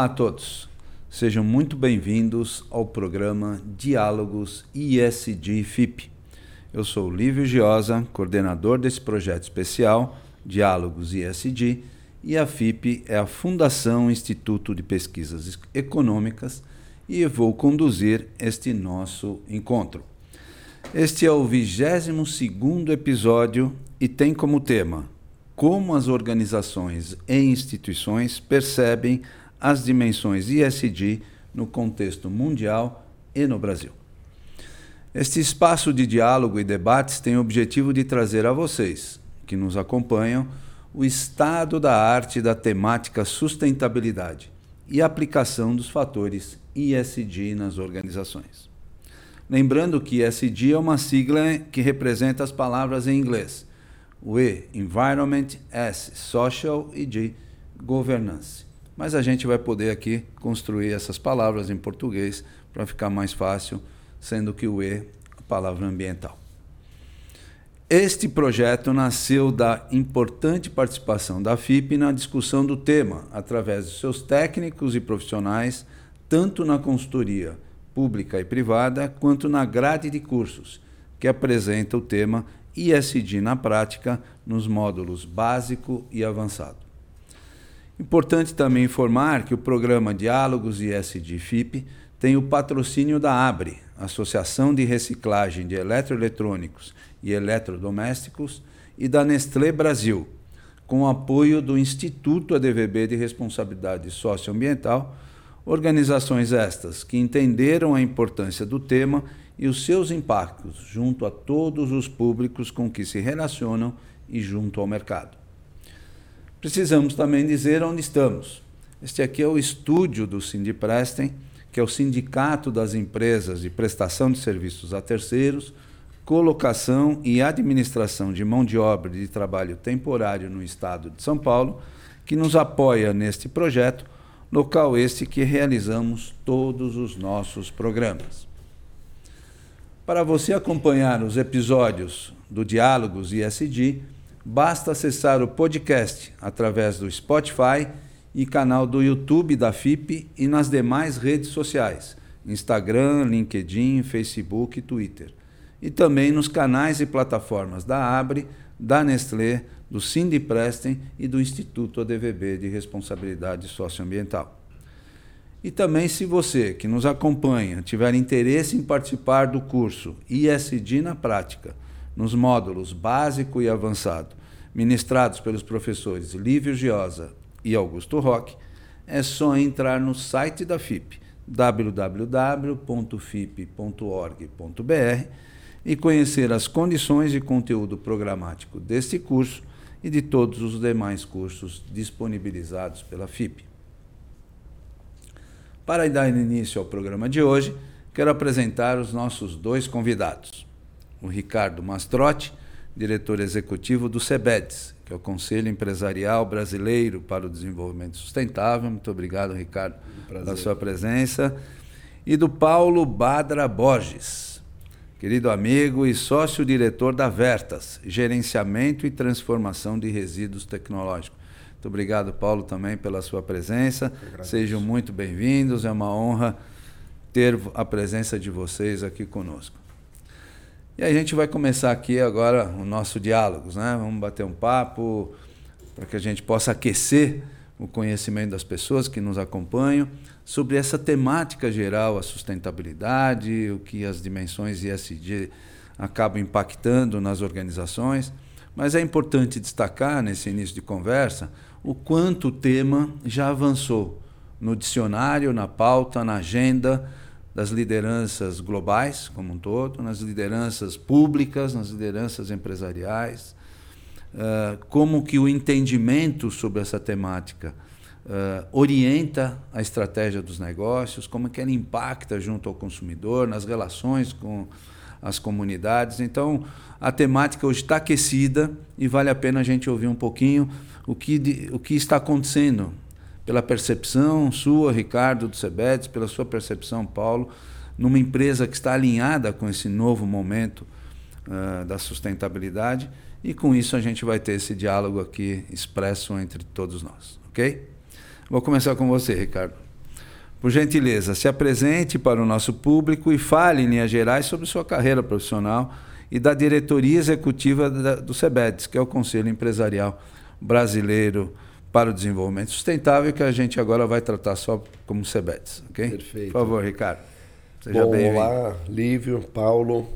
Olá a todos. Sejam muito bem-vindos ao programa Diálogos ISD FIP. Eu sou Lívio Giosa, coordenador desse projeto especial Diálogos ISD, e a FIP é a Fundação Instituto de Pesquisas Econômicas e vou conduzir este nosso encontro. Este é o 22 episódio e tem como tema Como as organizações e instituições percebem as dimensões ISD no contexto mundial e no Brasil. Este espaço de diálogo e debates tem o objetivo de trazer a vocês, que nos acompanham, o estado da arte da temática sustentabilidade e aplicação dos fatores ISD nas organizações. Lembrando que ISD é uma sigla que representa as palavras em inglês: o E, Environment, S, Social e G, Governance. Mas a gente vai poder aqui construir essas palavras em português para ficar mais fácil, sendo que o E, a palavra ambiental. Este projeto nasceu da importante participação da FIP na discussão do tema, através de seus técnicos e profissionais, tanto na consultoria pública e privada, quanto na grade de cursos, que apresenta o tema ISD na prática nos módulos básico e avançado. Importante também informar que o programa Diálogos ISD FIP tem o patrocínio da ABRE, Associação de Reciclagem de Eletroeletrônicos e Eletrodomésticos, e da Nestlé Brasil, com apoio do Instituto ADVB de Responsabilidade Socioambiental, organizações estas que entenderam a importância do tema e os seus impactos junto a todos os públicos com que se relacionam e junto ao mercado. Precisamos também dizer onde estamos. Este aqui é o estúdio do Sindiprestem, que é o Sindicato das Empresas de Prestação de Serviços a Terceiros, Colocação e Administração de Mão de Obra de Trabalho Temporário no Estado de São Paulo, que nos apoia neste projeto, local este que realizamos todos os nossos programas. Para você acompanhar os episódios do Diálogos ISD, basta acessar o podcast através do Spotify e canal do YouTube da FIP e nas demais redes sociais, Instagram, LinkedIn, Facebook e Twitter. E também nos canais e plataformas da Abre, da Nestlé, do Sindiprestem e do Instituto ADVB de Responsabilidade Socioambiental. E também, se você que nos acompanha tiver interesse em participar do curso ISD na Prática, nos módulos básico e avançado, ministrados pelos professores Lívio Giosa e Augusto Roque, é só entrar no site da FIP, www.fip.org.br, e conhecer as condições e conteúdo programático deste curso e de todos os demais cursos disponibilizados pela FIP. Para dar início ao programa de hoje, quero apresentar os nossos dois convidados. O Ricardo Mastrotti, diretor executivo do SEBEDES, que é o Conselho Empresarial Brasileiro para o Desenvolvimento Sustentável. Muito obrigado, Ricardo, pela sua presença. E do Paulo Badra Borges, querido amigo e sócio-diretor da Vertas, Gerenciamento e Transformação de Resíduos Tecnológicos. Muito obrigado, Paulo, também pela sua presença. Sejam muito bem-vindos. É uma honra ter a presença de vocês aqui conosco. E a gente vai começar aqui agora o nosso diálogo, né? Vamos bater um papo para que a gente possa aquecer o conhecimento das pessoas que nos acompanham sobre essa temática geral, a sustentabilidade, o que as dimensões ISD acabam impactando nas organizações. Mas é importante destacar nesse início de conversa o quanto o tema já avançou no dicionário, na pauta, na agenda das lideranças globais como um todo, nas lideranças públicas, nas lideranças empresariais, uh, como que o entendimento sobre essa temática uh, orienta a estratégia dos negócios, como que ela impacta junto ao consumidor, nas relações com as comunidades. Então, a temática hoje está aquecida e vale a pena a gente ouvir um pouquinho o que, o que está acontecendo pela percepção sua, Ricardo do Sebetes, pela sua percepção, Paulo, numa empresa que está alinhada com esse novo momento uh, da sustentabilidade. E com isso a gente vai ter esse diálogo aqui expresso entre todos nós, ok? Vou começar com você, Ricardo. Por gentileza, se apresente para o nosso público e fale em linhas gerais sobre sua carreira profissional e da diretoria executiva do SEBEDES, que é o Conselho Empresarial Brasileiro para o Desenvolvimento Sustentável, que a gente agora vai tratar só como SEBEDES. ok? Perfeito. Por favor, Ricardo. Seja Bom, olá, Lívio, Paulo,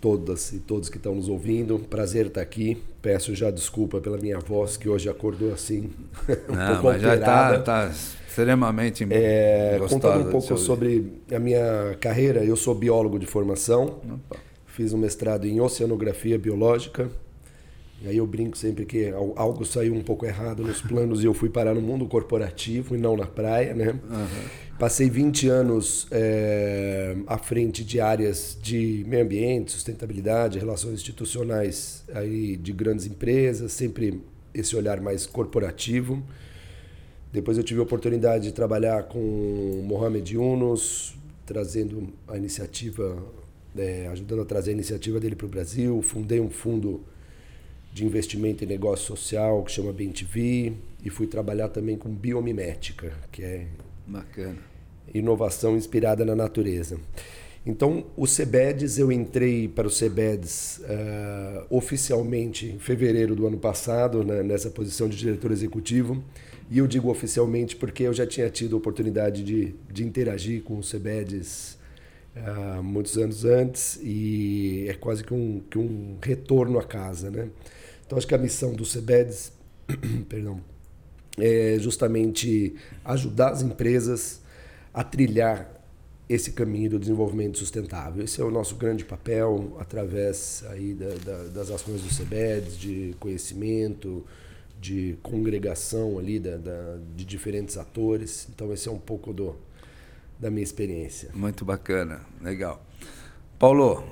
todas e todos que estão nos ouvindo. Prazer estar aqui. Peço já desculpa pela minha voz, que hoje acordou assim, um Não, pouco mas alterada. Já está tá extremamente é, Contando um pouco sobre a minha carreira, eu sou biólogo de formação. Opa. Fiz um mestrado em oceanografia biológica. E aí eu brinco sempre que algo saiu um pouco errado nos planos e eu fui parar no mundo corporativo e não na praia, né? Uhum. Passei 20 anos é, à frente de áreas de meio ambiente, sustentabilidade, relações institucionais aí de grandes empresas, sempre esse olhar mais corporativo. Depois eu tive a oportunidade de trabalhar com Mohamed Yunus, trazendo a iniciativa, é, ajudando a trazer a iniciativa dele para o Brasil. Fundei um fundo de investimento em negócio social que chama BenTV e fui trabalhar também com biomimética, que é bacana inovação inspirada na natureza. Então, o CEBEDES, eu entrei para o CEBEDES uh, oficialmente em fevereiro do ano passado, né, nessa posição de diretor executivo. E eu digo oficialmente porque eu já tinha tido a oportunidade de, de interagir com o CEBEDES uh, muitos anos antes e é quase que um, que um retorno à casa. Né? Então, acho que a missão do CEBEDES perdão, é justamente ajudar as empresas a trilhar esse caminho do desenvolvimento sustentável. Esse é o nosso grande papel através aí da, da, das ações do CEBEDS, de conhecimento, de congregação ali da, de diferentes atores. Então esse é um pouco do, da minha experiência. Muito bacana, legal. Paulo,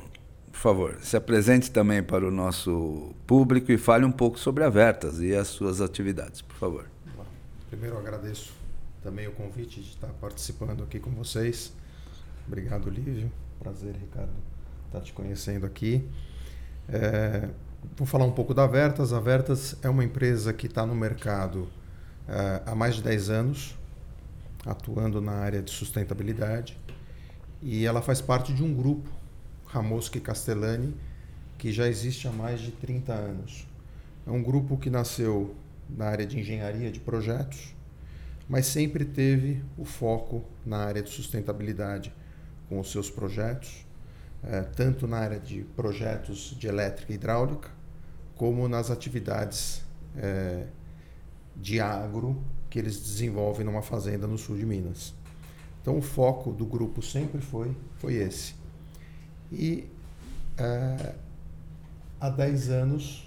por favor, se apresente também para o nosso público e fale um pouco sobre a Vertas e as suas atividades, por favor. Primeiro agradeço também o convite de estar participando aqui com vocês. Obrigado, Lívio. Prazer, Ricardo, estar te conhecendo aqui. É, vou falar um pouco da Vertas. A Vertas é uma empresa que está no mercado é, há mais de 10 anos, atuando na área de sustentabilidade. E ela faz parte de um grupo, Ramoschi Castellani, que já existe há mais de 30 anos. É um grupo que nasceu na área de engenharia de projetos mas sempre teve o foco na área de sustentabilidade com os seus projetos, eh, tanto na área de projetos de elétrica e hidráulica, como nas atividades eh, de agro que eles desenvolvem numa fazenda no sul de Minas. Então o foco do grupo sempre foi, foi esse. E eh, há 10 anos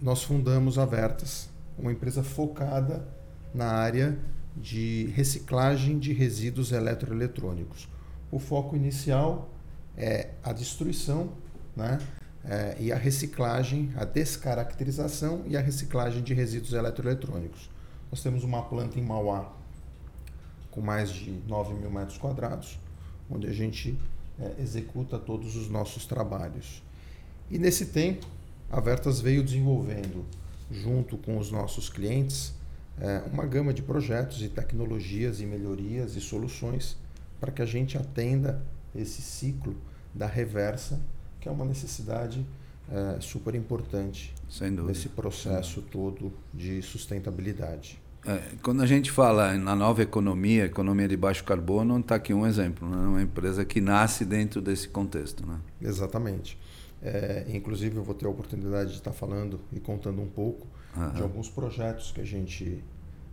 nós fundamos a Vertas, uma empresa focada na área de reciclagem de resíduos eletroeletrônicos. O foco inicial é a destruição né, é, e a reciclagem, a descaracterização e a reciclagem de resíduos eletroeletrônicos. Nós temos uma planta em Mauá com mais de 9 mil metros quadrados, onde a gente é, executa todos os nossos trabalhos. E nesse tempo, a Vertas veio desenvolvendo, junto com os nossos clientes, é, uma gama de projetos e tecnologias e melhorias e soluções para que a gente atenda esse ciclo da reversa, que é uma necessidade é, super importante nesse processo todo de sustentabilidade. É, quando a gente fala na nova economia, economia de baixo carbono, está aqui um exemplo, né? uma empresa que nasce dentro desse contexto. Né? Exatamente. É, inclusive, eu vou ter a oportunidade de estar falando e contando um pouco de alguns projetos que a gente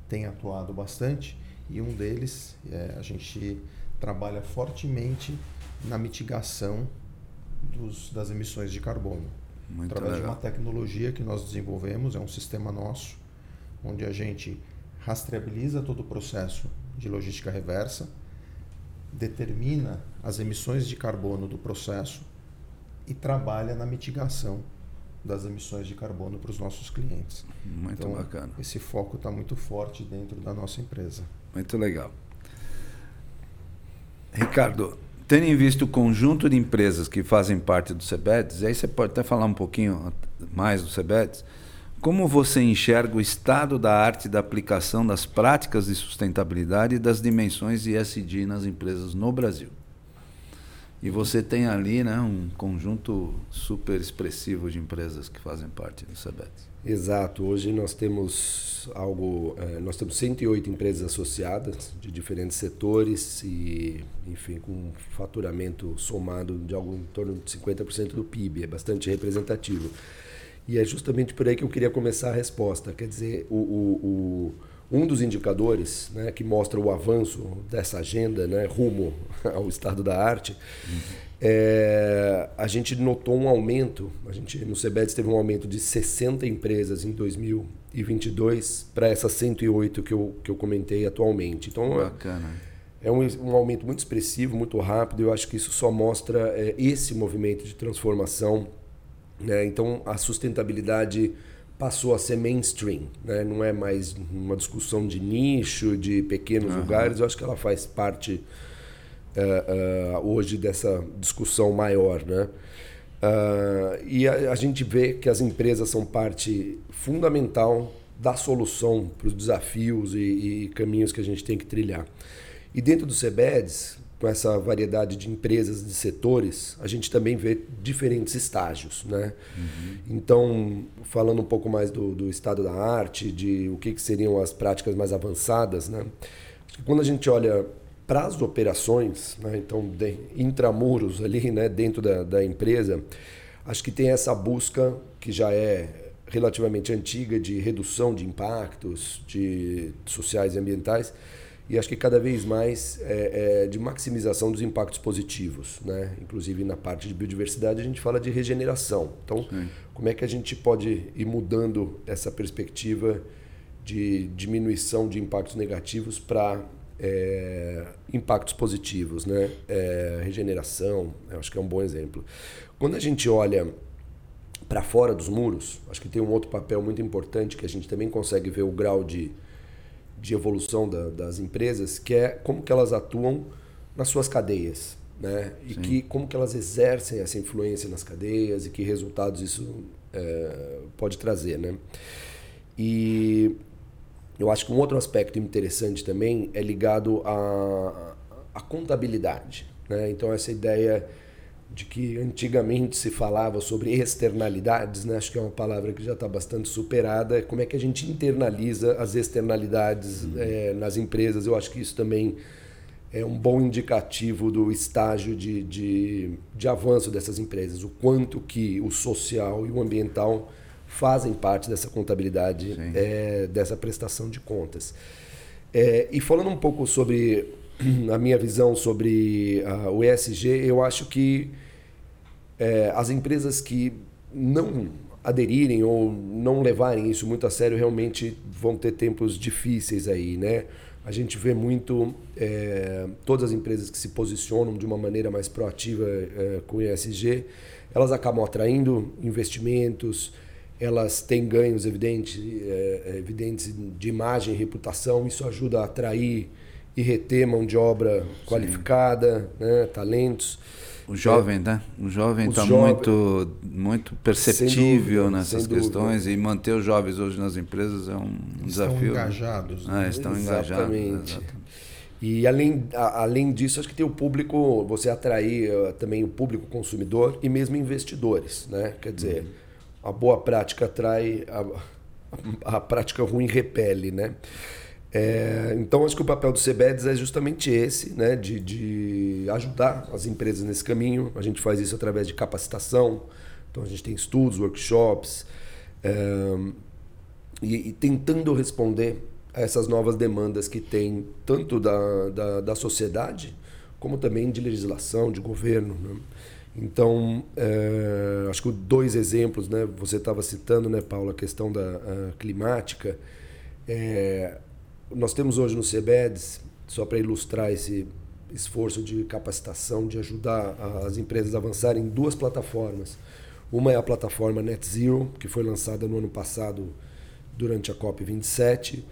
tem atuado bastante e um deles é, a gente trabalha fortemente na mitigação dos, das emissões de carbono. Muito através legal. de uma tecnologia que nós desenvolvemos, é um sistema nosso, onde a gente rastreabiliza todo o processo de logística reversa, determina as emissões de carbono do processo e trabalha na mitigação das emissões de carbono para os nossos clientes. Muito então, bacana. Esse foco está muito forte dentro da nossa empresa. Muito legal. Ricardo, tendo em vista o conjunto de empresas que fazem parte do CEBEDES, aí você pode até falar um pouquinho mais do CEBEDES, Como você enxerga o estado da arte da aplicação das práticas de sustentabilidade e das dimensões ESG nas empresas no Brasil? E você tem ali né, um conjunto super expressivo de empresas que fazem parte do CEBET. Exato. Hoje nós temos algo, é, nós temos 108 empresas associadas de diferentes setores e, enfim, com um faturamento somado de algo em torno de 50% do PIB. É bastante representativo. E é justamente por aí que eu queria começar a resposta. Quer dizer, o, o, o, um dos indicadores né, que mostra o avanço dessa agenda né, rumo ao estado da arte, uhum. é, a gente notou um aumento, a gente no CBEDS teve um aumento de 60 empresas em 2022 para essas 108 que eu, que eu comentei atualmente. Então, Bacana. É um, um, aumento muito expressivo, muito rápido. Eu acho que isso só mostra é, esse movimento de transformação né? Então, a sustentabilidade passou a ser mainstream, né? não é mais uma discussão de nicho, de pequenos uhum. lugares. Eu acho que ela faz parte uh, uh, hoje dessa discussão maior. Né? Uh, e a, a, gente vê que as empresas são parte fundamental da solução para os desafios e, e, caminhos que a gente tem que trilhar. E dentro do CBEDS, com essa variedade de empresas, de setores, a gente também vê diferentes estágios. Né? Uhum. Então, falando um pouco mais do, do, estado da arte, de o que, que seriam as práticas mais avançadas, né? quando a gente olha para as operações, né? então, de, intramuros ali, né? dentro da, da empresa, acho que tem essa busca que já é relativamente antiga de redução de impactos de sociais e ambientais, e acho que cada vez mais é, é, de maximização dos impactos positivos, né? Inclusive na parte de biodiversidade a gente fala de regeneração. Então, Sim. como é que a gente pode ir mudando essa perspectiva de diminuição de impactos negativos para é, impactos positivos, né? É, regeneração, acho que é um bom exemplo. Quando a gente olha para fora dos muros, acho que tem um outro papel muito importante que a gente também consegue ver o grau de de evolução da, das empresas, que é como que elas atuam nas suas cadeias, né? E que como que elas exercem essa influência nas cadeias e que resultados isso é, pode trazer, né? E eu acho que um outro aspecto interessante também é ligado à, à contabilidade, né? Então essa ideia de que antigamente se falava sobre externalidades, né? acho que é uma palavra que já está bastante superada. Como é que a gente internaliza as externalidades uhum. é, nas empresas? Eu acho que isso também é um bom indicativo do estágio de, de, de avanço dessas empresas, o quanto que o social e o ambiental fazem parte dessa contabilidade, é, dessa prestação de contas. É, e falando um pouco sobre a minha visão sobre uh, o ESG, eu acho que é, as empresas que não aderirem ou não levarem isso muito a sério realmente vão ter tempos difíceis aí, né? A gente vê muito é, todas as empresas que se posicionam de uma maneira mais proativa é, com o ESG, elas acabam atraindo investimentos, elas têm ganhos evidentes, é, evidentes de imagem reputação, isso ajuda a atrair e reter mão de obra qualificada, né, talentos. O jovem, é, né? O jovem está muito, muito perceptível dúvida, nessas questões e manter os jovens hoje nas empresas é um estão desafio. Né? Engajados, né? Ah, estão engajados. Exatamente. E além, a, além disso, acho que tem o público, você atrair uh, também o público consumidor e mesmo investidores, né? Quer dizer, uhum. a boa prática atrai, a, a, a prática ruim repele, né? É, então, acho que o papel do CBEDS é justamente esse, né, de, de ajudar as empresas nesse caminho. A gente faz isso através de capacitação, então a gente tem estudos, workshops, é, e, e, tentando responder a essas novas demandas que tem tanto da, da, da sociedade, como também de legislação, de governo. Né? Então, é, acho que dois exemplos, né, você estava citando, né, Paula, a questão da a climática. É, nós temos hoje no CEBEDS, só para ilustrar esse esforço de capacitação, de ajudar as empresas a avançarem, duas plataformas. Uma é a plataforma Net Zero, que foi lançada no ano passado durante a COP27.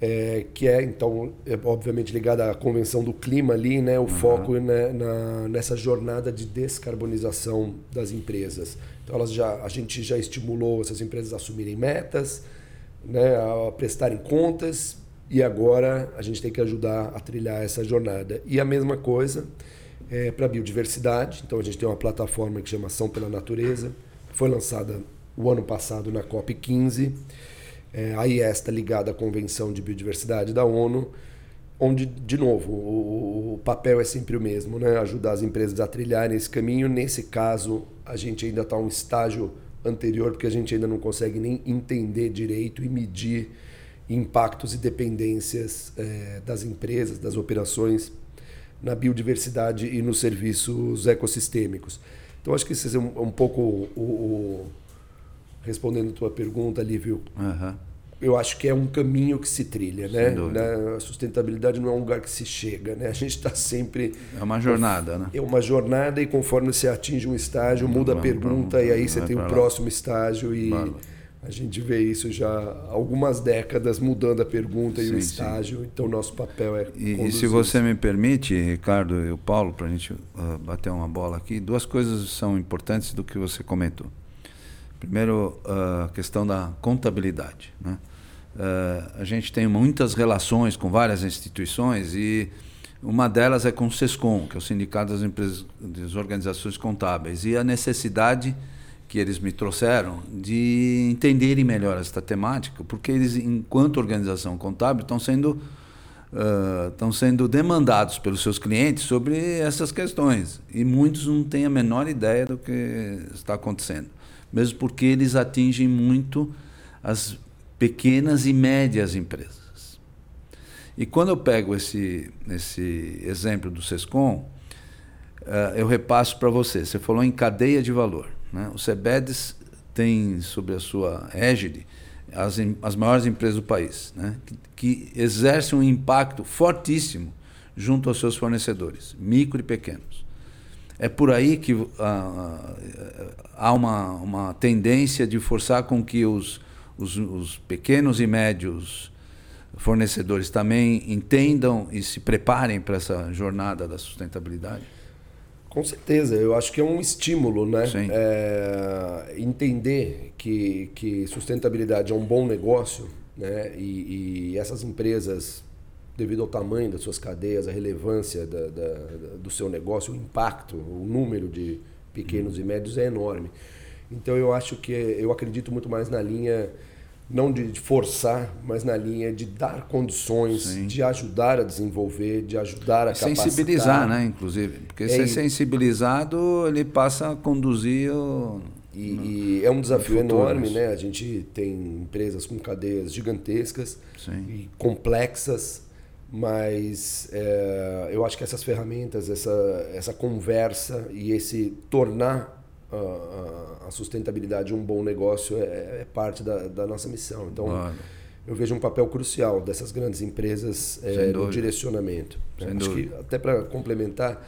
é, que é, então, é, obviamente ligada à Convenção do Clima ali, né, o uhum. foco né, na, nessa jornada de descarbonização das empresas. Então, elas já, a gente já estimulou essas empresas a assumirem metas, né, a prestarem contas, e agora a gente tem que ajudar a trilhar essa jornada. E a mesma coisa é, para a biodiversidade. Então, a gente tem uma plataforma que chama Ação pela Natureza, foi lançada o ano passado na COP15 é, a está ligada à Convenção de Biodiversidade da ONU, onde, de novo, o, o, papel é sempre o mesmo, né? ajudar as empresas a trilharem esse caminho. Nesse caso, a gente ainda está um estágio anterior, porque a gente ainda não consegue nem entender direito e medir impactos e dependências é, das empresas, das operações na biodiversidade e nos serviços ecossistêmicos. Então, acho que isso é um, um pouco o, o respondendo a tua pergunta, Lívio, uhum. eu acho que é um caminho que se trilha, né? né? A sustentabilidade não é um lugar que se chega, né? A gente está sempre... É uma jornada, né? É uma jornada e conforme você atinge um estágio, muda a pergunta e aí você tem o próximo estágio e... A gente vê isso já há algumas décadas mudando a pergunta sim, e o estágio, sim. então o nosso papel é. E, e, se você me permite, Ricardo e o Paulo, para a gente uh, bater uma bola aqui, duas coisas são importantes do que você comentou. Primeiro, a questão da contabilidade. Né? Uh, a gente tem muitas relações com várias instituições e uma delas é com o SESCOM, que é o Sindicato das, Empresas, das Organizações Contábeis, e a necessidade que eles me trouxeram de entenderem melhor esta temática, porque eles, enquanto organização contábil, estão sendo uh, estão sendo demandados pelos seus clientes sobre essas questões e muitos não têm a menor ideia do que está acontecendo mesmo porque eles atingem muito as pequenas e médias empresas. E quando eu pego esse, esse exemplo do SESCOM, uh, eu repasso para você. Você falou em cadeia de valor. Né? O SEBEDES tem sobre a sua égide as, as maiores empresas do país, né? que, que exercem um impacto fortíssimo junto aos seus fornecedores, micro e pequenos. É por aí que uh, há uma, uma tendência de forçar com que os, os, os pequenos e médios fornecedores também entendam e se preparem para essa jornada da sustentabilidade? Com certeza, eu acho que é um estímulo, né? É, entender que, que sustentabilidade é um bom negócio, né? E, e essas empresas devido ao tamanho das suas cadeias, a relevância da, da, do seu negócio, o impacto, o número de pequenos e médios é enorme. Então eu acho que eu acredito muito mais na linha não de forçar, mas na linha de dar condições, Sim. de ajudar a desenvolver, de ajudar a capacitar. Sensibilizar, né, inclusive. Porque é, ser sensibilizado, ele passa a conduzir o... E, e é um desafio enorme, né? A gente tem empresas com cadeias gigantescas Sim. e complexas mas é, eu acho que essas ferramentas, essa, essa conversa e esse tornar a, a sustentabilidade um bom negócio é, é parte da, da, nossa missão. Então, eu vejo um papel crucial dessas grandes empresas é, no direcionamento. Né? Acho que, até para complementar,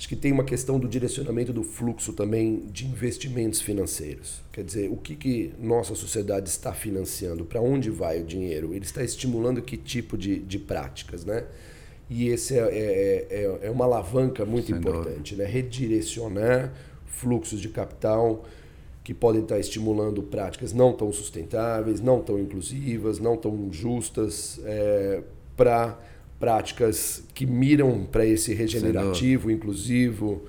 Acho que tem uma questão do direcionamento do fluxo também de investimentos financeiros. Quer dizer, o que, que nossa sociedade está financiando? Para onde vai o dinheiro? Ele está estimulando que tipo de, de práticas, né? E esse é, é, é, é uma alavanca muito Sem importante, né? Redirecionar fluxos de capital que podem estar estimulando práticas não tão sustentáveis, não tão inclusivas, não tão justas, é, para práticas que miram para esse regenerativo, inclusivo,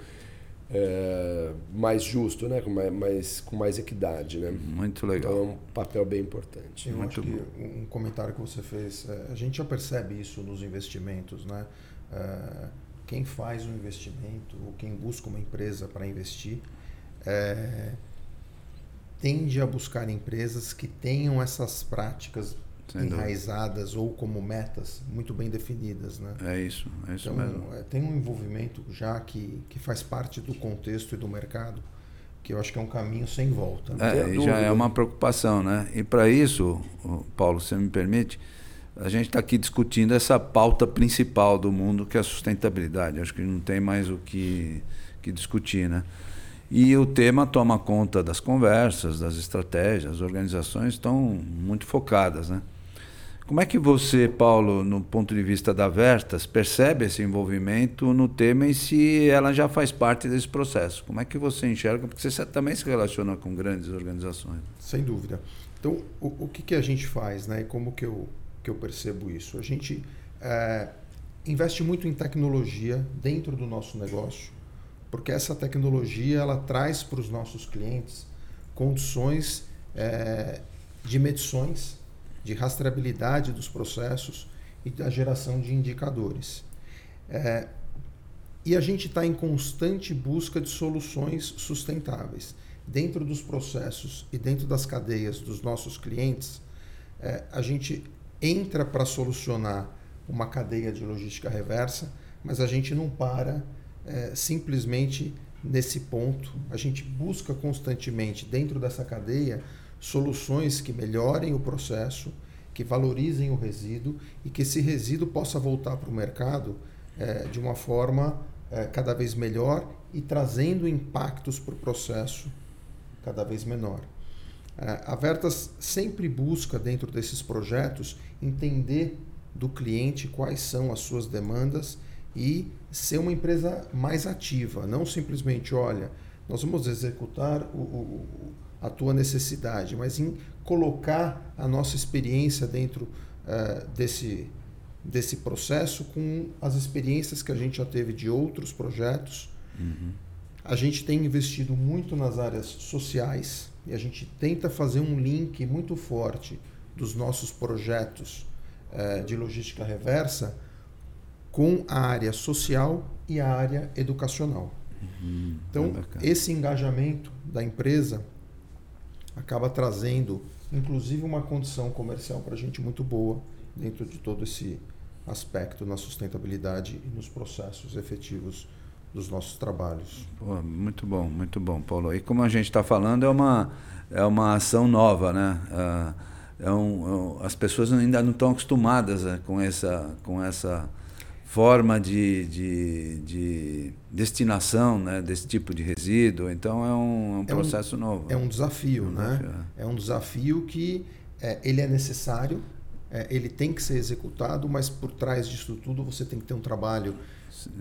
é, mais justo, né? com, mais, com mais equidade. Né? Muito legal. Então é um papel bem importante. Eu Muito acho bom. que um comentário que você fez, é, a gente já percebe isso nos investimentos. Né? É, quem faz um investimento ou quem busca uma empresa para investir é, tende a buscar empresas que tenham essas práticas enraizadas ou como metas muito bem definidas, né? É isso, é isso então, mesmo. É, tem um envolvimento já que, que faz parte do contexto e do mercado que eu acho que é um caminho sem volta. É, já é uma preocupação, né? E para isso, Paulo, se me permite, a gente está aqui discutindo essa pauta principal do mundo, que é a sustentabilidade. Acho que não tem mais o que, que discutir, né? E o tema toma conta das conversas, das estratégias, as organizações estão muito focadas, né? Como é que você, Paulo, no ponto de vista da Vertas, percebe esse envolvimento no tema e se ela já faz parte desse processo? Como é que você enxerga? Porque você também se relaciona com grandes organizações. Sem dúvida. Então, o, o que, que a gente faz, né? E como que eu, que eu percebo isso? A gente é, investe muito em tecnologia dentro do nosso negócio, porque essa tecnologia ela traz para os nossos clientes condições é, de medições de rastreabilidade dos processos e da geração de indicadores. É, e a gente está em constante busca de soluções sustentáveis. Dentro dos processos e dentro das cadeias dos nossos clientes, é, a gente entra para solucionar uma cadeia de logística reversa, mas a gente não para é, simplesmente nesse ponto. A gente busca constantemente, dentro dessa cadeia, soluções que melhorem o processo, que valorizem o resíduo e que esse resíduo possa voltar para o mercado é, de uma forma é, cada vez melhor e trazendo impactos para o processo cada vez menor. É, a Vertas sempre busca, dentro desses projetos, entender do cliente quais são as suas demandas e ser uma empresa mais ativa, não simplesmente, olha, nós vamos executar o, o a tua necessidade, mas em colocar a nossa experiência dentro uh, desse, desse processo com as experiências que a gente já teve de outros projetos. Uhum. A gente tem investido muito nas áreas sociais e a gente tenta fazer um link muito forte dos nossos projetos uh, de logística reversa com a área social e a área educacional. Uhum. Então, esse engajamento da empresa acaba trazendo, inclusive, uma condição comercial para a gente muito boa dentro de todo esse aspecto na sustentabilidade e nos processos efetivos dos nossos trabalhos. Pô, muito bom, muito bom, Paulo. E como a gente está falando, é uma, é uma ação nova, né? É, é um, é as pessoas ainda não estão acostumadas né, com essa, com essa forma de, de, de, destinação né, desse tipo de resíduo. Então é um, é um processo é um, novo. É um desafio, é um né? Desafio, é. um desafio que é, ele é necessário, ele tem que ser executado, mas por trás disso tudo você tem que ter um trabalho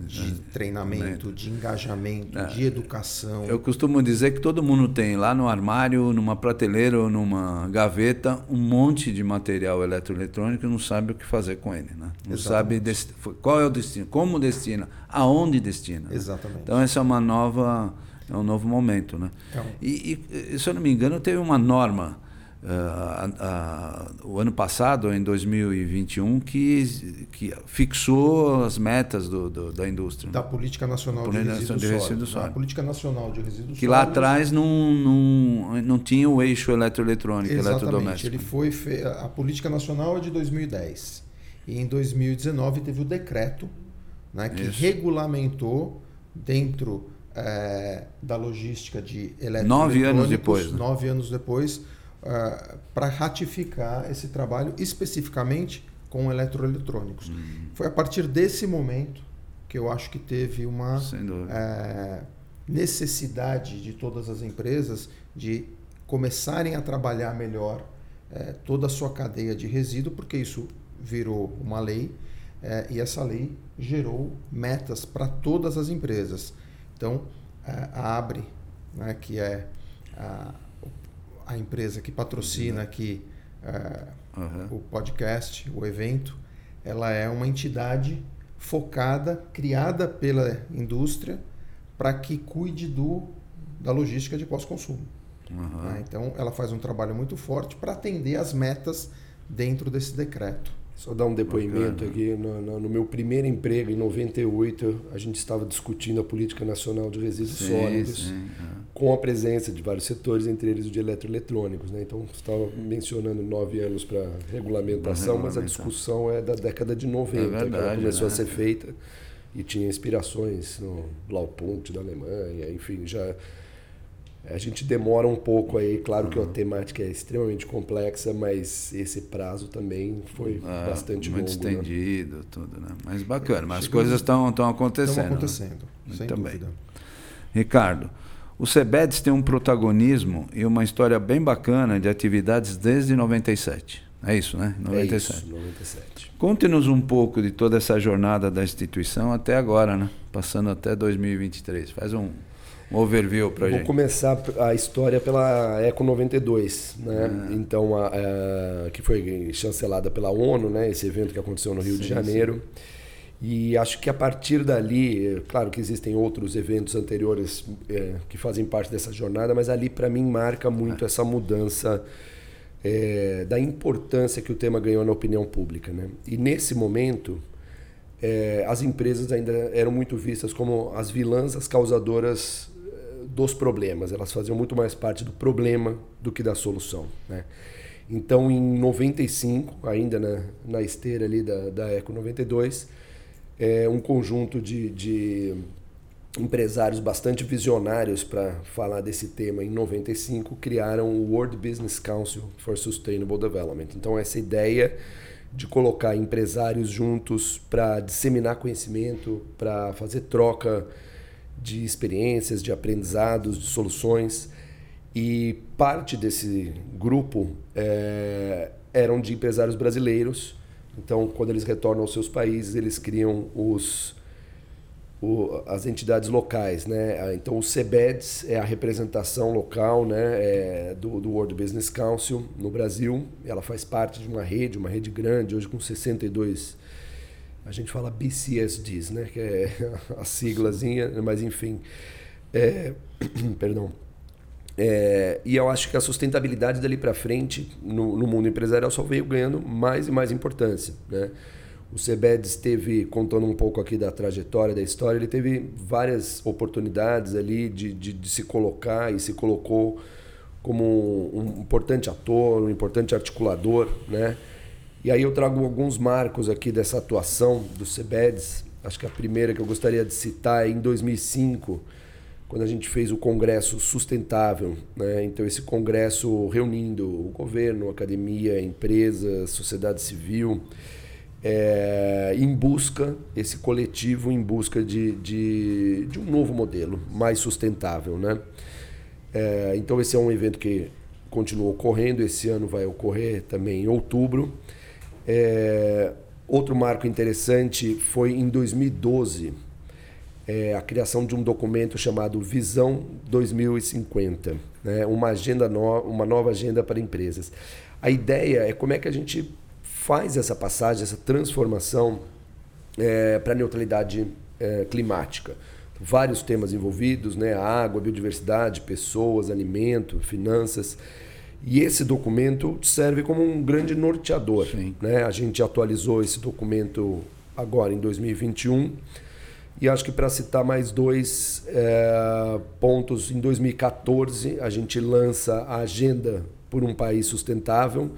de treinamento, de engajamento, é. de educação. Eu costumo dizer que todo mundo tem lá no armário, numa prateleira ou numa gaveta, um monte de material eletroeletrônico e não sabe o que fazer com ele. Né? Não Exatamente. sabe qual é o destino, como destina, aonde destina. Exatamente. Então essa é uma nova, é um novo momento. Né? É um... E, e, se eu não me engano, teve uma norma uh, uh, o ano passado, em 2021, que, que fixou as metas do, do da indústria. Da Política Nacional de, Resíduos, de Resíduos Sólidos. A Política Nacional de Resíduos Que lá atrás não, não, não tinha o eixo eletroeletrônico, Exatamente. eletrodoméstico. Ele foi fe... A Política Nacional é de 2010. E em 2019 teve o decreto né, que Isso. regulamentou dentro é, da logística de eletroeletrônicos. Nove anos depois. Né? Nove anos depois uh, para ratificar esse trabalho especificamente com eletroeletrônicos. Uhum. Foi a partir desse momento que eu acho que teve uma uh, necessidade de todas as empresas de começarem a trabalhar melhor uh, toda a sua cadeia de resíduo, porque isso virou uma lei e essa lei gerou metas para todas as empresas. Então, a Abre, né, que é a a empresa que patrocina aqui uh, uhum. o podcast, o evento, ela é uma entidade focada, criada pela indústria para que cuide do, da logística de pós-consumo. Uhum. Né? Então, ela faz um trabalho muito forte para atender as metas dentro desse decreto. Só dar um depoimento Bacana. aqui. No, no, no, meu primeiro emprego, em 98, a gente estava discutindo a Política Nacional de Resíduos sim, Sólidos, sim, é. com a presença de vários setores, entre eles o de eletroeletrônicos. Né? Então, você estava mencionando nove anos para regulamentação, mas a discussão é da década de 90, é verdade, que ela começou né? a ser feita e tinha inspirações no Blaupunkt da Alemanha, enfim, já a gente demora um pouco aí, claro uhum. que a temática é extremamente complexa, mas esse prazo também foi é, bastante muito longo. Muito né? estendido, né? tudo, né? Mas bacana, mas as coisas estão acontecendo. Estão acontecendo, né? sem dúvida. Ricardo, o CEBEDS tem um protagonismo e uma história bem bacana de atividades desde 97. É isso, né? 97. É isso, 97. Conte-nos um pouco de toda essa jornada da instituição até agora, né? Passando até 2023. Faz um, um overview para gente. Vou começar a história pela Eco 92, né? Ah. Então, a, a, que foi chancelada pela ONU, né? Esse evento que aconteceu no Rio sim, de Janeiro. Sim. E acho que a partir dali, claro que existem outros eventos anteriores é, que fazem parte dessa jornada, mas ali para mim marca muito é. essa mudança é, da importância que o tema ganhou na opinião pública. Né? E nesse momento, é, as empresas ainda eram muito vistas como as vilãs, as causadoras é, dos problemas. Elas faziam muito mais parte do problema do que da solução. Né? Então, em 95, ainda na, na esteira ali da, da Eco 92, é, um conjunto de, de empresários bastante visionários para falar desse tema em 95 criaram o World Business Council for Sustainable Development. Então essa ideia de colocar empresários juntos para disseminar conhecimento, para fazer troca de experiências, de aprendizados, de soluções e parte desse grupo é, eram de empresários brasileiros então, quando eles retornam aos seus países, eles criam os, o, as entidades locais. Né? Então, o CEBEDS é a representação local né? É do, do World Business Council no Brasil. Ela faz parte de uma rede, uma rede grande, hoje com 62 a gente fala BCSDs, né? que é a siglazinha, mas enfim. É, perdão. É, e eu acho que a sustentabilidade dali para frente no, no, mundo empresarial só veio ganhando mais e mais importância. Né? O Cebedes teve, contando um pouco aqui da trajetória, da história, ele teve várias oportunidades ali de, de, de se colocar e se colocou como um, um, importante ator, um importante articulador. Né? E aí eu trago alguns marcos aqui dessa atuação do Cebedes. Acho que a primeira que eu gostaria de citar é em 2005 quando a gente fez o Congresso Sustentável. Né? Então, esse congresso reunindo o governo, academia, empresa, sociedade civil, é, em busca, esse coletivo em busca de, de, de um novo modelo mais sustentável. Né? É, então, esse é um evento que continua ocorrendo, esse ano vai ocorrer também em outubro. É, outro marco interessante foi em 2012 é, a criação de um documento chamado Visão 2050, né? uma, agenda no, uma nova agenda para empresas. A ideia é como é que a gente faz essa passagem, essa transformação é, para a neutralidade é, climática. Vários temas envolvidos, né? água, biodiversidade, pessoas, alimento, finanças. E esse documento serve como um grande norteador. Né? A gente atualizou esse documento agora em 2021 e acho que para citar mais dois é, pontos, em 2014 a gente lança a Agenda por um País Sustentável.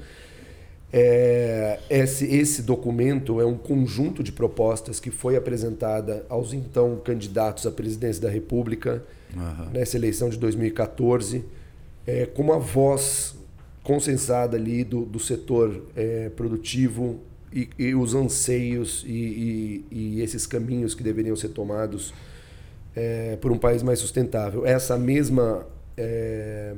É, esse, esse documento é um conjunto de propostas que foi apresentada aos então candidatos à presidência da República uhum. nessa eleição de 2014, é, com uma voz consensada ali do, do setor é, produtivo e, e os anseios e, e, e, esses caminhos que deveriam ser tomados é, por um país mais sustentável. Essa mesma é,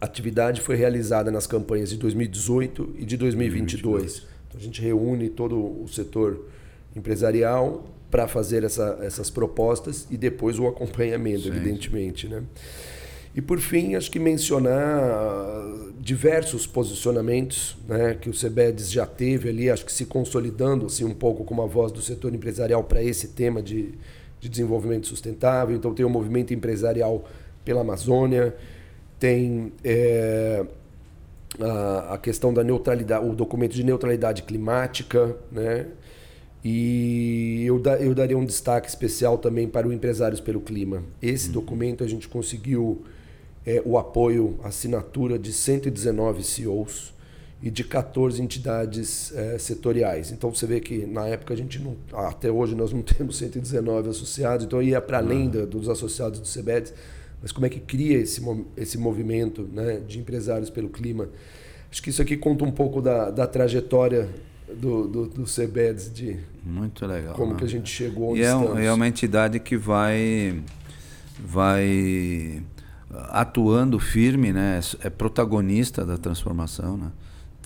atividade foi realizada nas campanhas de 2018 e de 2022. 2022. Então a gente reúne todo o setor empresarial para fazer essa, essas propostas e depois o acompanhamento, Sim. evidentemente, né? E por fim, acho que mencionar diversos posicionamentos né, que o CEBEDES já teve ali, acho que se consolidando assim, um pouco como a voz do setor empresarial para esse tema de, de desenvolvimento sustentável. Então, tem o movimento empresarial pela Amazônia, tem é, a, a, questão da neutralidade, o documento de neutralidade climática, né? E eu, da, eu daria um destaque especial também para o Empresários pelo Clima. Esse uhum. documento a gente conseguiu é, o apoio, assinatura de 119 CEOs e de 14 entidades é, setoriais. Então você vê que na época a gente não, até hoje nós não temos 119 associados, então ia para além da, dos associados do CEBEDS, mas como é que cria esse, esse movimento né, de empresários pelo clima? Acho que isso aqui conta um pouco da, da trajetória do, do, do CEBEDS, de Muito legal, como né? que a gente chegou onde e é, estamos. é uma entidade que vai, vai atuando firme, né? É protagonista da transformação, né?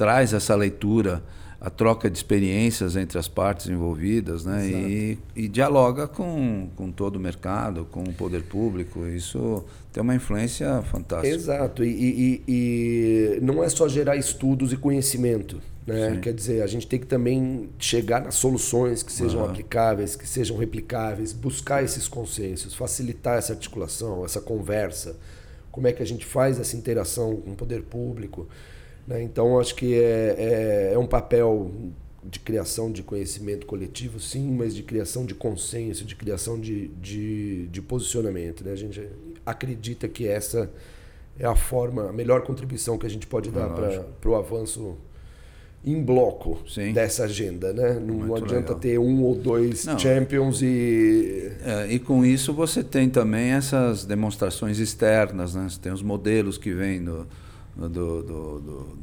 traz essa leitura, a troca de experiências entre as partes envolvidas, né? E, e, dialoga com, com todo o mercado, com o poder público. Isso tem uma influência fantástica. Exato. E, e, e não é só gerar estudos e conhecimento. Né? Quer dizer, a gente tem que também chegar nas soluções que sejam uhum. aplicáveis, que sejam replicáveis, buscar esses consensos, facilitar essa articulação, essa conversa. Como é que a gente faz essa interação com o poder público? Né? Então, acho que é, é, é, um papel de criação de conhecimento coletivo, sim, mas de criação de consenso, de criação de, de, de posicionamento. Né? A gente acredita que essa é a forma, a melhor contribuição que a gente pode dar para o avanço em bloco Sim. dessa agenda, né? Não, não adianta legal. ter um ou dois não. champions e é, e com isso você tem também essas demonstrações externas, né? Você tem os modelos que vêm do, do, do, do,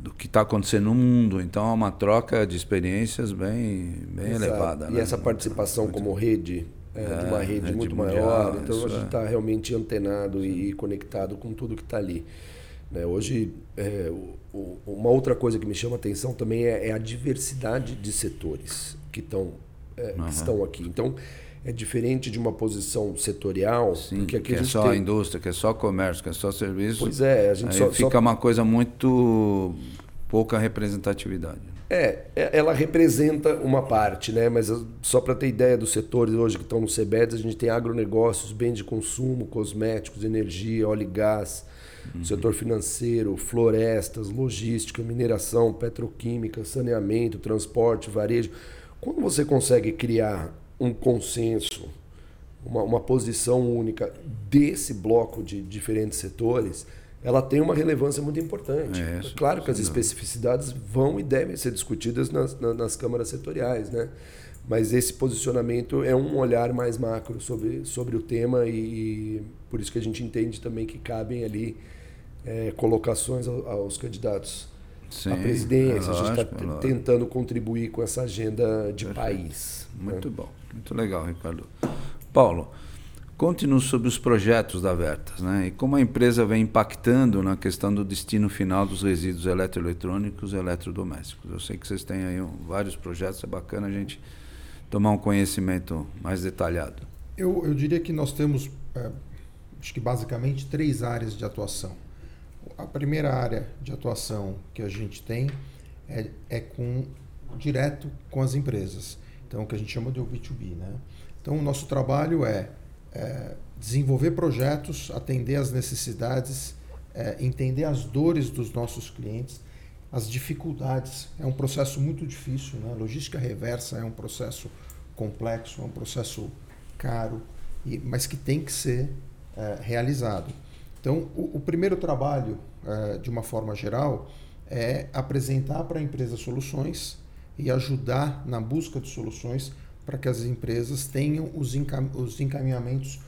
do que está acontecendo no mundo. Então é uma troca de experiências bem, bem elevada. E né? essa participação muito, como rede, é, é, de uma rede, rede muito mundial, maior, então a gente está é. realmente antenado e conectado com tudo que está ali. Né? Hoje, é, o, uma outra coisa que me chama a atenção também é, é a diversidade de setores que, tão, uhum. que estão aqui. Então, é diferente de uma posição setorial. Sim, porque aqui que é só tem... indústria, que é só comércio, que é só serviço. Pois é, a gente só, fica só... uma coisa muito pouca representatividade. É, é, ela representa uma parte, né? Mas só para ter ideia dos setores hoje que estão no CEBEDS, a gente tem agronegócios, bens de consumo, cosméticos, energia, óleo e gás, uhum. setor financeiro, florestas, logística, mineração, petroquímica, saneamento, transporte, varejo. Quando você consegue criar um consenso, uma, uma posição única desse bloco de diferentes setores, ela tem uma relevância muito importante. É, isso, claro que as especificidades vão e devem ser discutidas nas, nas, nas, câmaras setoriais, né? Mas esse posicionamento é um olhar mais macro sobre, sobre o tema e, por isso que a gente entende também que cabem ali é, colocações aos, candidatos Sim, à presidência. Lógico, a gente está tentando contribuir com essa agenda de Perfeito. país. Muito né? bom. Muito legal, Ricardo. Paulo, conte-nos sobre os projetos da Vertas né? e como a empresa vem impactando na questão do destino final dos resíduos eletroeletrônicos e eletrodomésticos. Eu sei que vocês têm aí vários projetos, é bacana a gente tomar um conhecimento mais detalhado. Eu, eu diria que nós temos, é, acho que basicamente, três áreas de atuação. A primeira área de atuação que a gente tem é, é com direto com as empresas. Então, o que a gente chama de B2B. Né? Então, o nosso trabalho é, é desenvolver projetos, atender às necessidades, é, entender as dores dos nossos clientes, as dificuldades. É um processo muito difícil. Né? Logística reversa é um processo complexo, é um processo caro, e, mas que tem que ser é, realizado. Então, o, o primeiro trabalho, é, de uma forma geral, é apresentar para a empresa soluções e ajudar na busca de soluções para que as empresas tenham os, encam os encaminhamentos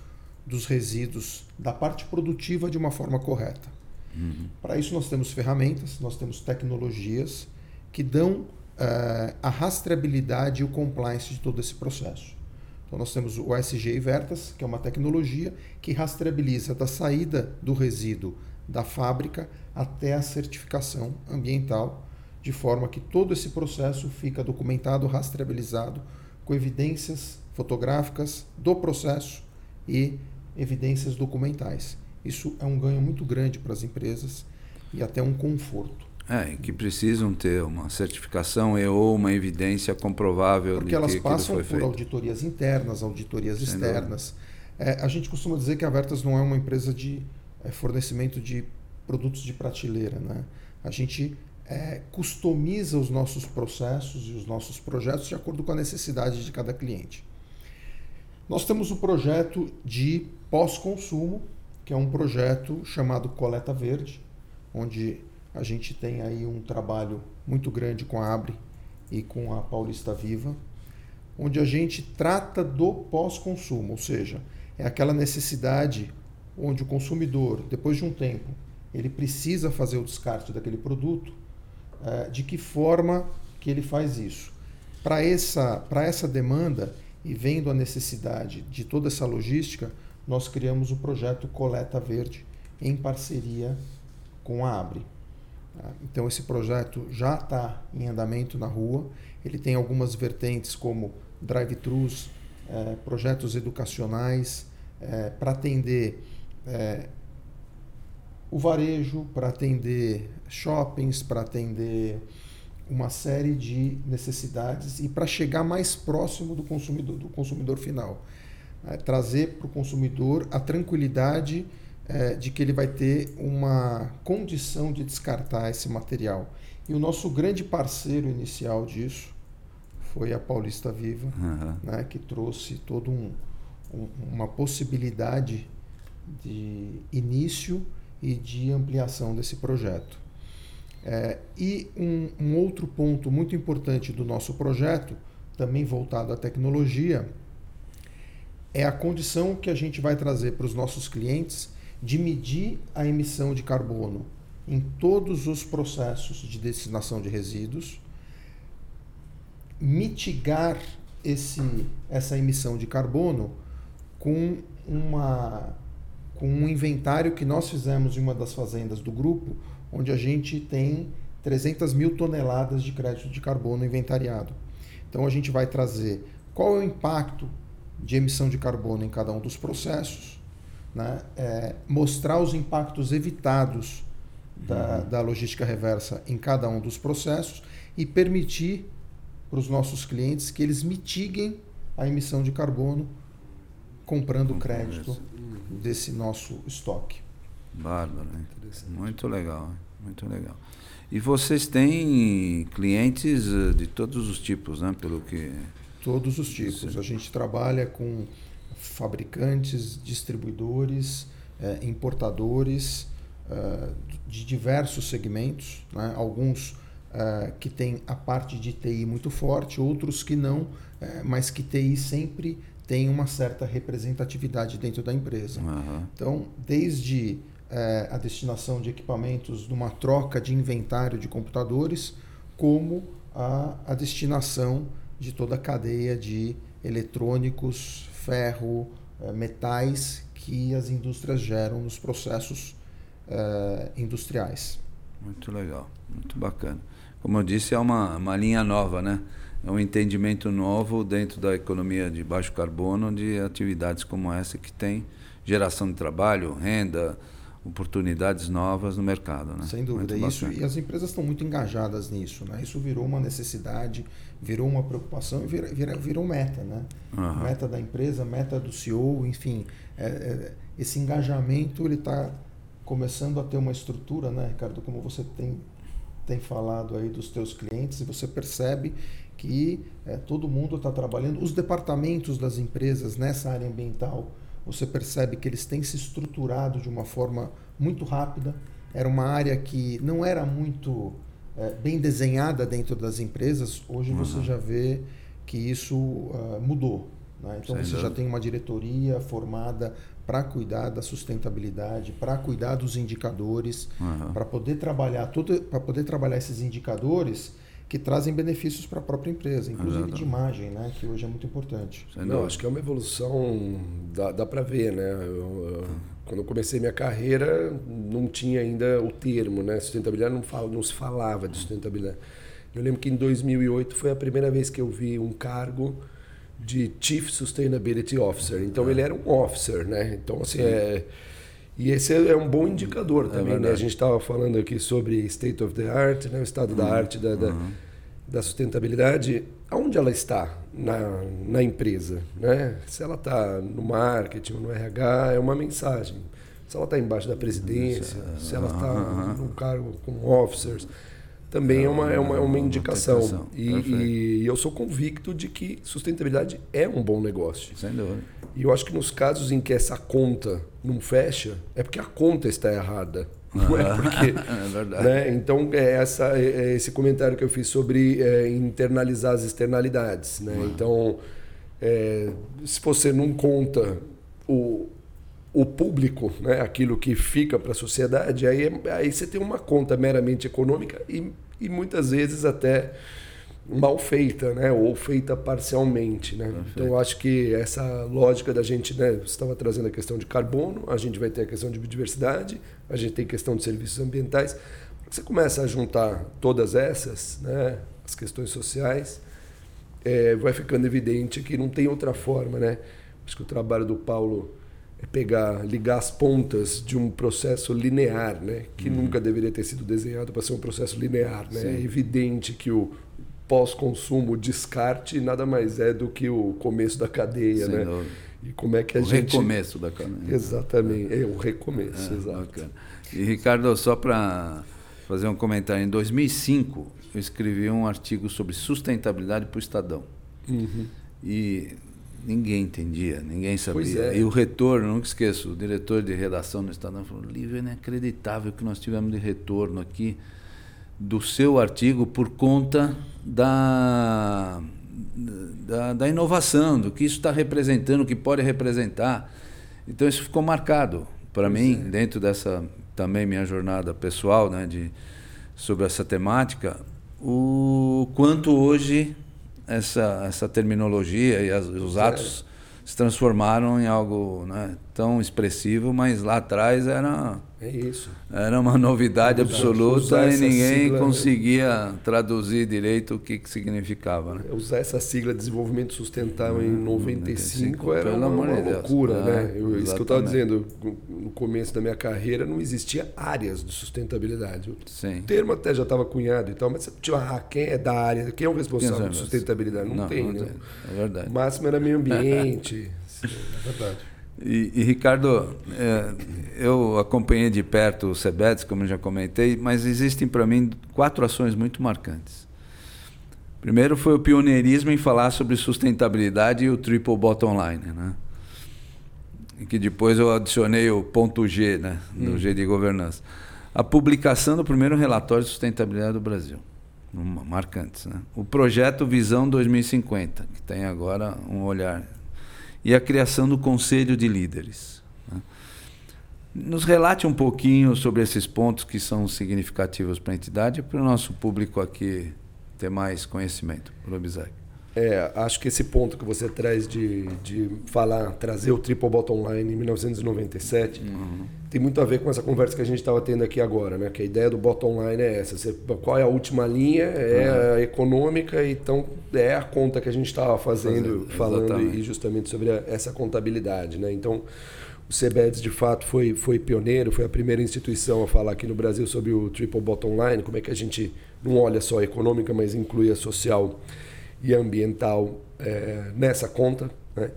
dos resíduos da parte produtiva de uma forma correta. Uhum. Para isso, nós temos ferramentas, nós temos tecnologias que dão uh, a rastreabilidade e o compliance de todo esse processo. Então, nós temos o SG Vertas, que é uma tecnologia que rastreabiliza da saída do resíduo da fábrica até a certificação ambiental de forma que todo esse processo fica documentado, rastreabilizado, com evidências fotográficas do processo e evidências documentais. Isso é um ganho muito grande para as empresas e até um conforto. É, que precisam ter uma certificação e ou uma evidência comprovável Porque elas passam por feito. auditorias internas, auditorias Sem externas. É, a gente costuma dizer que a Vertas não é uma empresa de é, fornecimento de produtos de prateleira. Né? A gente é, customiza os nossos processos e os nossos projetos de acordo com a necessidade de cada cliente. Nós temos o projeto de pós-consumo, que é um projeto chamado Coleta Verde, onde a gente tem aí um trabalho muito grande com a Abre e com a Paulista Viva, onde a gente trata do pós-consumo, ou seja, é aquela necessidade onde o consumidor, depois de um tempo, ele precisa fazer o descarte daquele produto eh, de que forma que ele faz isso. Para essa, essa demanda e vendo a necessidade de toda essa logística, nós criamos o projeto Coleta Verde em parceria com a Abre. Tá? Então esse projeto já está em andamento na rua. Ele tem algumas vertentes como drive-thrus, é, projetos educacionais é, para atender é, o varejo, para atender shoppings, para atender uma série de necessidades e para chegar mais próximo do consumidor, do consumidor final. É, trazer para o consumidor a tranquilidade é, de que ele vai ter uma condição de descartar esse material. E o nosso grande parceiro inicial disso foi a Paulista Viva, uhum. né, que trouxe todo um, um, uma possibilidade de início e de ampliação desse projeto. É, e um, um, outro ponto muito importante do nosso projeto, também voltado à tecnologia, é a condição que a gente vai trazer para os nossos clientes de medir a emissão de carbono em todos os processos de destinação de resíduos, mitigar esse, essa emissão de carbono com uma com um inventário que nós fizemos em uma das fazendas do grupo, onde a gente tem 300 mil toneladas de crédito de carbono inventariado. Então a gente vai trazer qual é o impacto de emissão de carbono em cada um dos processos, né? É, mostrar os impactos evitados da, uhum. da logística reversa em cada um dos processos e permitir para os nossos clientes que eles mitiguem a emissão de carbono comprando crédito desse nosso estoque. Bárbaro, né? muito legal, muito legal. E vocês têm clientes eh, de todos os tipos, né? Pelo que todos os tipos. A gente trabalha com fabricantes, distribuidores, eh, importadores eh, de diversos segmentos, né? alguns que têm a parte de TI muito forte, outros que não, mas que TI sempre tem uma certa representatividade dentro da empresa. Uhum. Então, desde é, a destinação de equipamentos numa troca de inventário de computadores, como a, a destinação de toda a cadeia de eletrônicos, ferro, é, metais que as indústrias geram nos processos é, industriais. Muito legal, muito bacana. Como eu disse, é uma, uma linha nova, né? é um entendimento novo dentro da economia de baixo carbono de atividades como essa que tem geração de trabalho, renda, oportunidades novas no mercado. Né? Sem dúvida. Isso, e as empresas estão muito engajadas nisso. Né? Isso virou uma necessidade, virou uma preocupação e virou, virou meta. Né? Uhum. Meta da empresa, meta do CEO, enfim. É, é, esse engajamento ele está começando a ter uma estrutura, né, Ricardo? Como você tem, tem falado aí dos teus clientes, e você percebe que é, todo mundo está trabalhando. Os departamentos das empresas nessa área ambiental, você percebe que eles têm se estruturado de uma forma muito rápida. Era uma área que não era muito é, bem desenhada dentro das empresas. Hoje uhum. você já vê que isso uh, mudou. Né? Então Sem você dúvida. já tem uma diretoria formada para cuidar da sustentabilidade, para cuidar dos indicadores, uhum. para poder trabalhar para poder trabalhar esses indicadores que trazem benefícios para a própria empresa, inclusive Exatamente. de imagem, né, que hoje é muito importante. Não, acho que é uma evolução, dá, dá para ver, né? Eu, eu, quando eu comecei minha carreira, não tinha ainda o termo, né? Sustentabilidade não, fala, não se falava de sustentabilidade. Eu lembro que em 2008 foi a primeira vez que eu vi um cargo de Chief Sustainability Officer. Então ele era um officer, né? Então assim é e esse é um bom indicador é também, é né? A gente estava falando aqui sobre state of the art, né? o estado uhum. da arte da, da, uhum. da, sustentabilidade. Aonde ela está na, na empresa? Né? Se ela está no marketing, no RH, é uma mensagem. Se ela está embaixo da presidência, uhum. se ela está uhum. num cargo com officers, também é uma, é uma, é uma indicação. e, e, eu sou convicto de que sustentabilidade é um bom negócio. Sem dúvida. E eu acho que nos casos em que essa conta não fecha, é porque a conta está errada. Não é porque. é verdade. Né? Então, é, essa, é, é esse comentário que eu fiz sobre é, internalizar as externalidades. Né? Uhum. Então, é, se você não conta o, o público, né? aquilo que fica para a sociedade, aí, é, aí você tem uma conta meramente econômica e, e muitas vezes até mal feita, né? Ou feita parcialmente, né? Perfeito. Então eu acho que essa lógica da gente, né? Você estava trazendo a questão de carbono, a gente vai ter a questão de biodiversidade, a gente tem questão de serviços ambientais. você começa a juntar todas essas, né, as questões sociais, é, vai ficando evidente que não tem outra forma, né? Acho que o trabalho do Paulo é pegar, ligar as pontas de um processo linear, né? Que uhum. nunca deveria ter sido desenhado para ser um processo linear, né? É evidente que o pós-consumo, descarte, nada mais é do que o começo da cadeia, Sem né? Dúvida. E como é que a o gente... recomeço da cadeia. Exatamente, é o recomeço, é, exato. Bacana. E Ricardo, só para fazer um comentário, em 2005 eu escrevi um artigo sobre sustentabilidade para o Estadão. Uhum. E ninguém entendia, ninguém sabia. É. E o retorno, nunca esqueço, o diretor de redação do Estadão falou: Lívio, é inacreditável que nós tivemos de retorno aqui do seu artigo por conta da, da, da inovação, do que isso está representando, o que pode representar. Então isso ficou marcado para mim, é. dentro dessa também minha jornada pessoal né, de, sobre essa temática, o quanto hoje essa, essa terminologia e as, os atos se transformaram em algo né, tão expressivo, mas lá atrás era é isso. Era uma novidade absoluta e ninguém sigla, conseguia traduzir direito o que, que significava. Né? Usar essa sigla desenvolvimento sustentável em 95, hum, 95 era uma, uma loucura, é, né? Eu, isso que eu estava dizendo, no começo da minha carreira não existia áreas de sustentabilidade. Sim. O termo até já estava cunhado e tal, mas tipo, ah, quem é da área, quem é o responsável por sustentabilidade? Não, não tem, não né? Tem. É verdade. O máximo era meio ambiente. Sim, é verdade. E, e Ricardo, é, eu acompanhei de perto o Sebetes, como já comentei, mas existem para mim quatro ações muito marcantes. Primeiro foi o pioneirismo em falar sobre sustentabilidade e o triple bottom line, né? E que depois eu adicionei o ponto G, né, no hum. G de governança. A publicação do primeiro relatório de sustentabilidade do Brasil, marcantes, né? O projeto Visão 2050, que tem agora um olhar e a criação do Conselho de Líderes. Né? Nos relate um pouquinho sobre esses pontos que são significativos para a entidade para o nosso público aqui ter mais conhecimento. Robizak. É, acho que esse ponto que você traz de, de falar, trazer o Triple Bottom Line em 1997, uhum. Tem muito a ver com essa conversa que a gente estava tendo aqui agora, né? Que a ideia do bottom line é essa. Você, qual é a última linha? É uhum. a econômica, então é a conta que a gente estava fazendo, falando exatamente. e justamente sobre a, essa contabilidade, né? Então, o CBEDS de fato foi, foi pioneiro, foi a primeira instituição a falar aqui no Brasil sobre o Triple Bottom Line, como é que a gente não olha só a econômica, mas inclui a social e ambiental é, nessa conta. Né?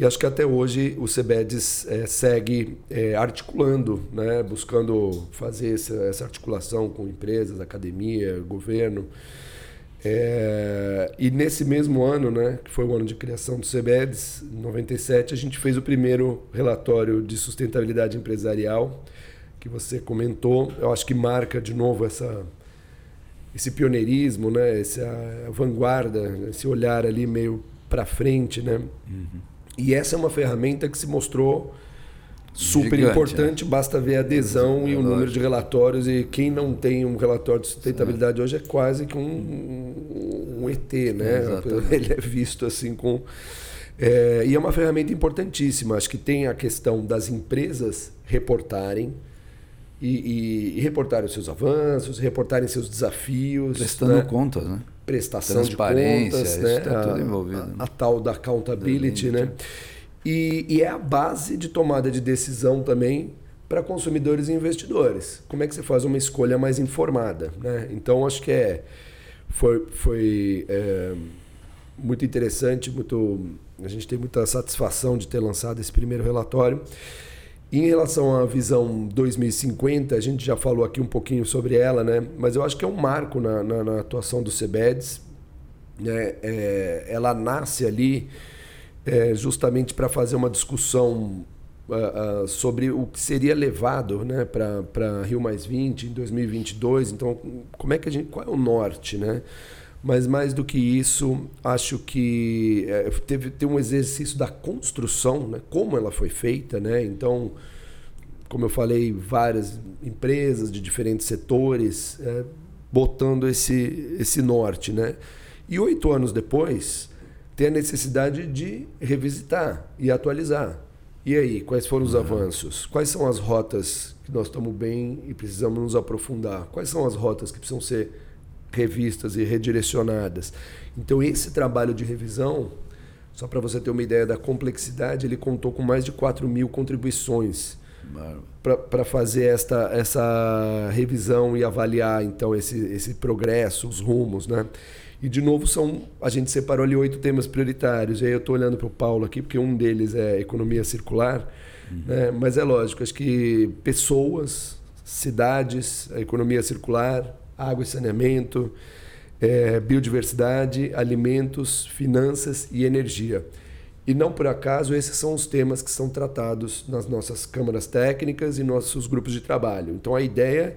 E acho que até hoje o CBEDS é, segue é, articulando, né? buscando fazer essa, essa, articulação com empresas, academia, governo. É, e nesse mesmo ano, né, que foi o ano de criação do CBEDS, em 97, a gente fez o primeiro relatório de sustentabilidade empresarial, que você comentou. Eu acho que marca de novo essa, esse pioneirismo, né? Essa vanguarda, esse olhar ali meio para frente, né? Uhum. E essa é uma ferramenta que se mostrou super Gigante, importante, é. basta ver a adesão é, e o número de relatórios e quem não tem um relatório de sustentabilidade hoje é quase que um, um ET, né? Exatamente. Ele é visto assim com é, e é uma ferramenta importantíssima. Acho que tem a questão das empresas reportarem e, e, e reportarem os seus avanços, reportarem seus desafios. Prestando né? contas, né? Prestação de contas, né? Tá tudo envolvido, a, né? a, tal da accountability, né? E, e, é a base de tomada de decisão também para consumidores e investidores. Como é que você faz uma escolha mais informada, né? Então acho que é foi, foi é, muito interessante, muito a gente tem muita satisfação de ter lançado esse primeiro relatório. Em relação à visão 2050, a gente já falou aqui um pouquinho sobre ela, né? mas eu acho que é um marco na, na, na atuação do CBEDS. Né? É, ela nasce ali é, justamente para fazer uma discussão uh, uh, sobre o que seria levado né, para Rio Mais 20 em 2022. Então, como é que a gente, qual é o norte? Né? Mas mais do que isso, acho que é, teve, tem um exercício da construção, né? como ela foi feita. Né? Então, como eu falei, várias empresas de diferentes setores é, botando esse, esse norte. Né? E oito anos depois, tem a necessidade de revisitar e atualizar. E aí, quais foram os avanços? Quais são as rotas que nós estamos bem e precisamos nos aprofundar? Quais são as rotas que precisam ser revistas e redirecionadas? Então, esse trabalho de revisão, só para você ter uma ideia da complexidade, ele contou com mais de 4 mil contribuições para fazer esta, essa revisão e avaliar então esse, esse progresso, os rumos, né? E de novo são a gente separou ali oito temas prioritários. E aí eu estou olhando para o Paulo aqui porque um deles é economia circular, uhum. né? Mas é lógico, acho que pessoas, cidades, a economia circular, água e saneamento, é, biodiversidade, alimentos, finanças e energia. E não por acaso esses são os temas que são tratados nas nossas câmaras técnicas e nossos grupos de trabalho. Então a ideia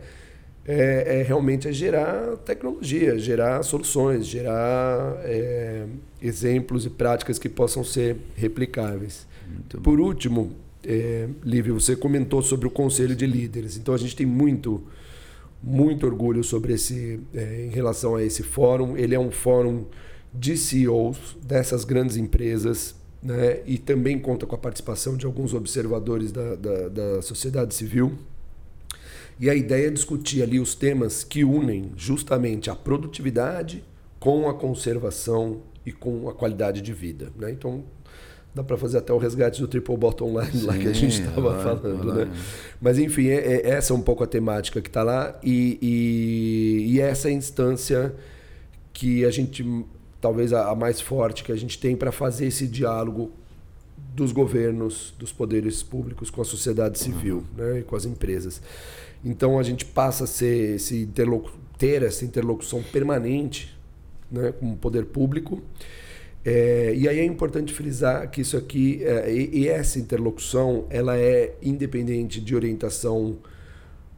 é, é realmente é gerar tecnologia, gerar soluções, gerar é, exemplos e práticas que possam ser replicáveis. Por último, é, Lívia, você comentou sobre o Conselho de Líderes. Então a gente tem muito, muito orgulho sobre esse, é, em relação a esse fórum. Ele é um fórum de CEOs dessas grandes empresas né? e também conta com a participação de alguns observadores da, da, da sociedade civil. E a ideia é discutir ali os temas que unem justamente a produtividade com a conservação e com a qualidade de vida. Né? Então, dá para fazer até o resgate do triple bottom line Sim, lá que a gente estava falando, né? Mas enfim, é, é, essa é um pouco a temática que está lá e, e, e, essa é a instância que a gente talvez a, a mais forte que a gente tem para fazer esse diálogo dos governos, dos poderes públicos com a sociedade civil uhum. né, e com as empresas. Então a gente passa a ser esse ter essa interlocução permanente né, com o poder público. É, e aí é importante frisar que isso aqui, é, e, essa interlocução, ela é independente de orientação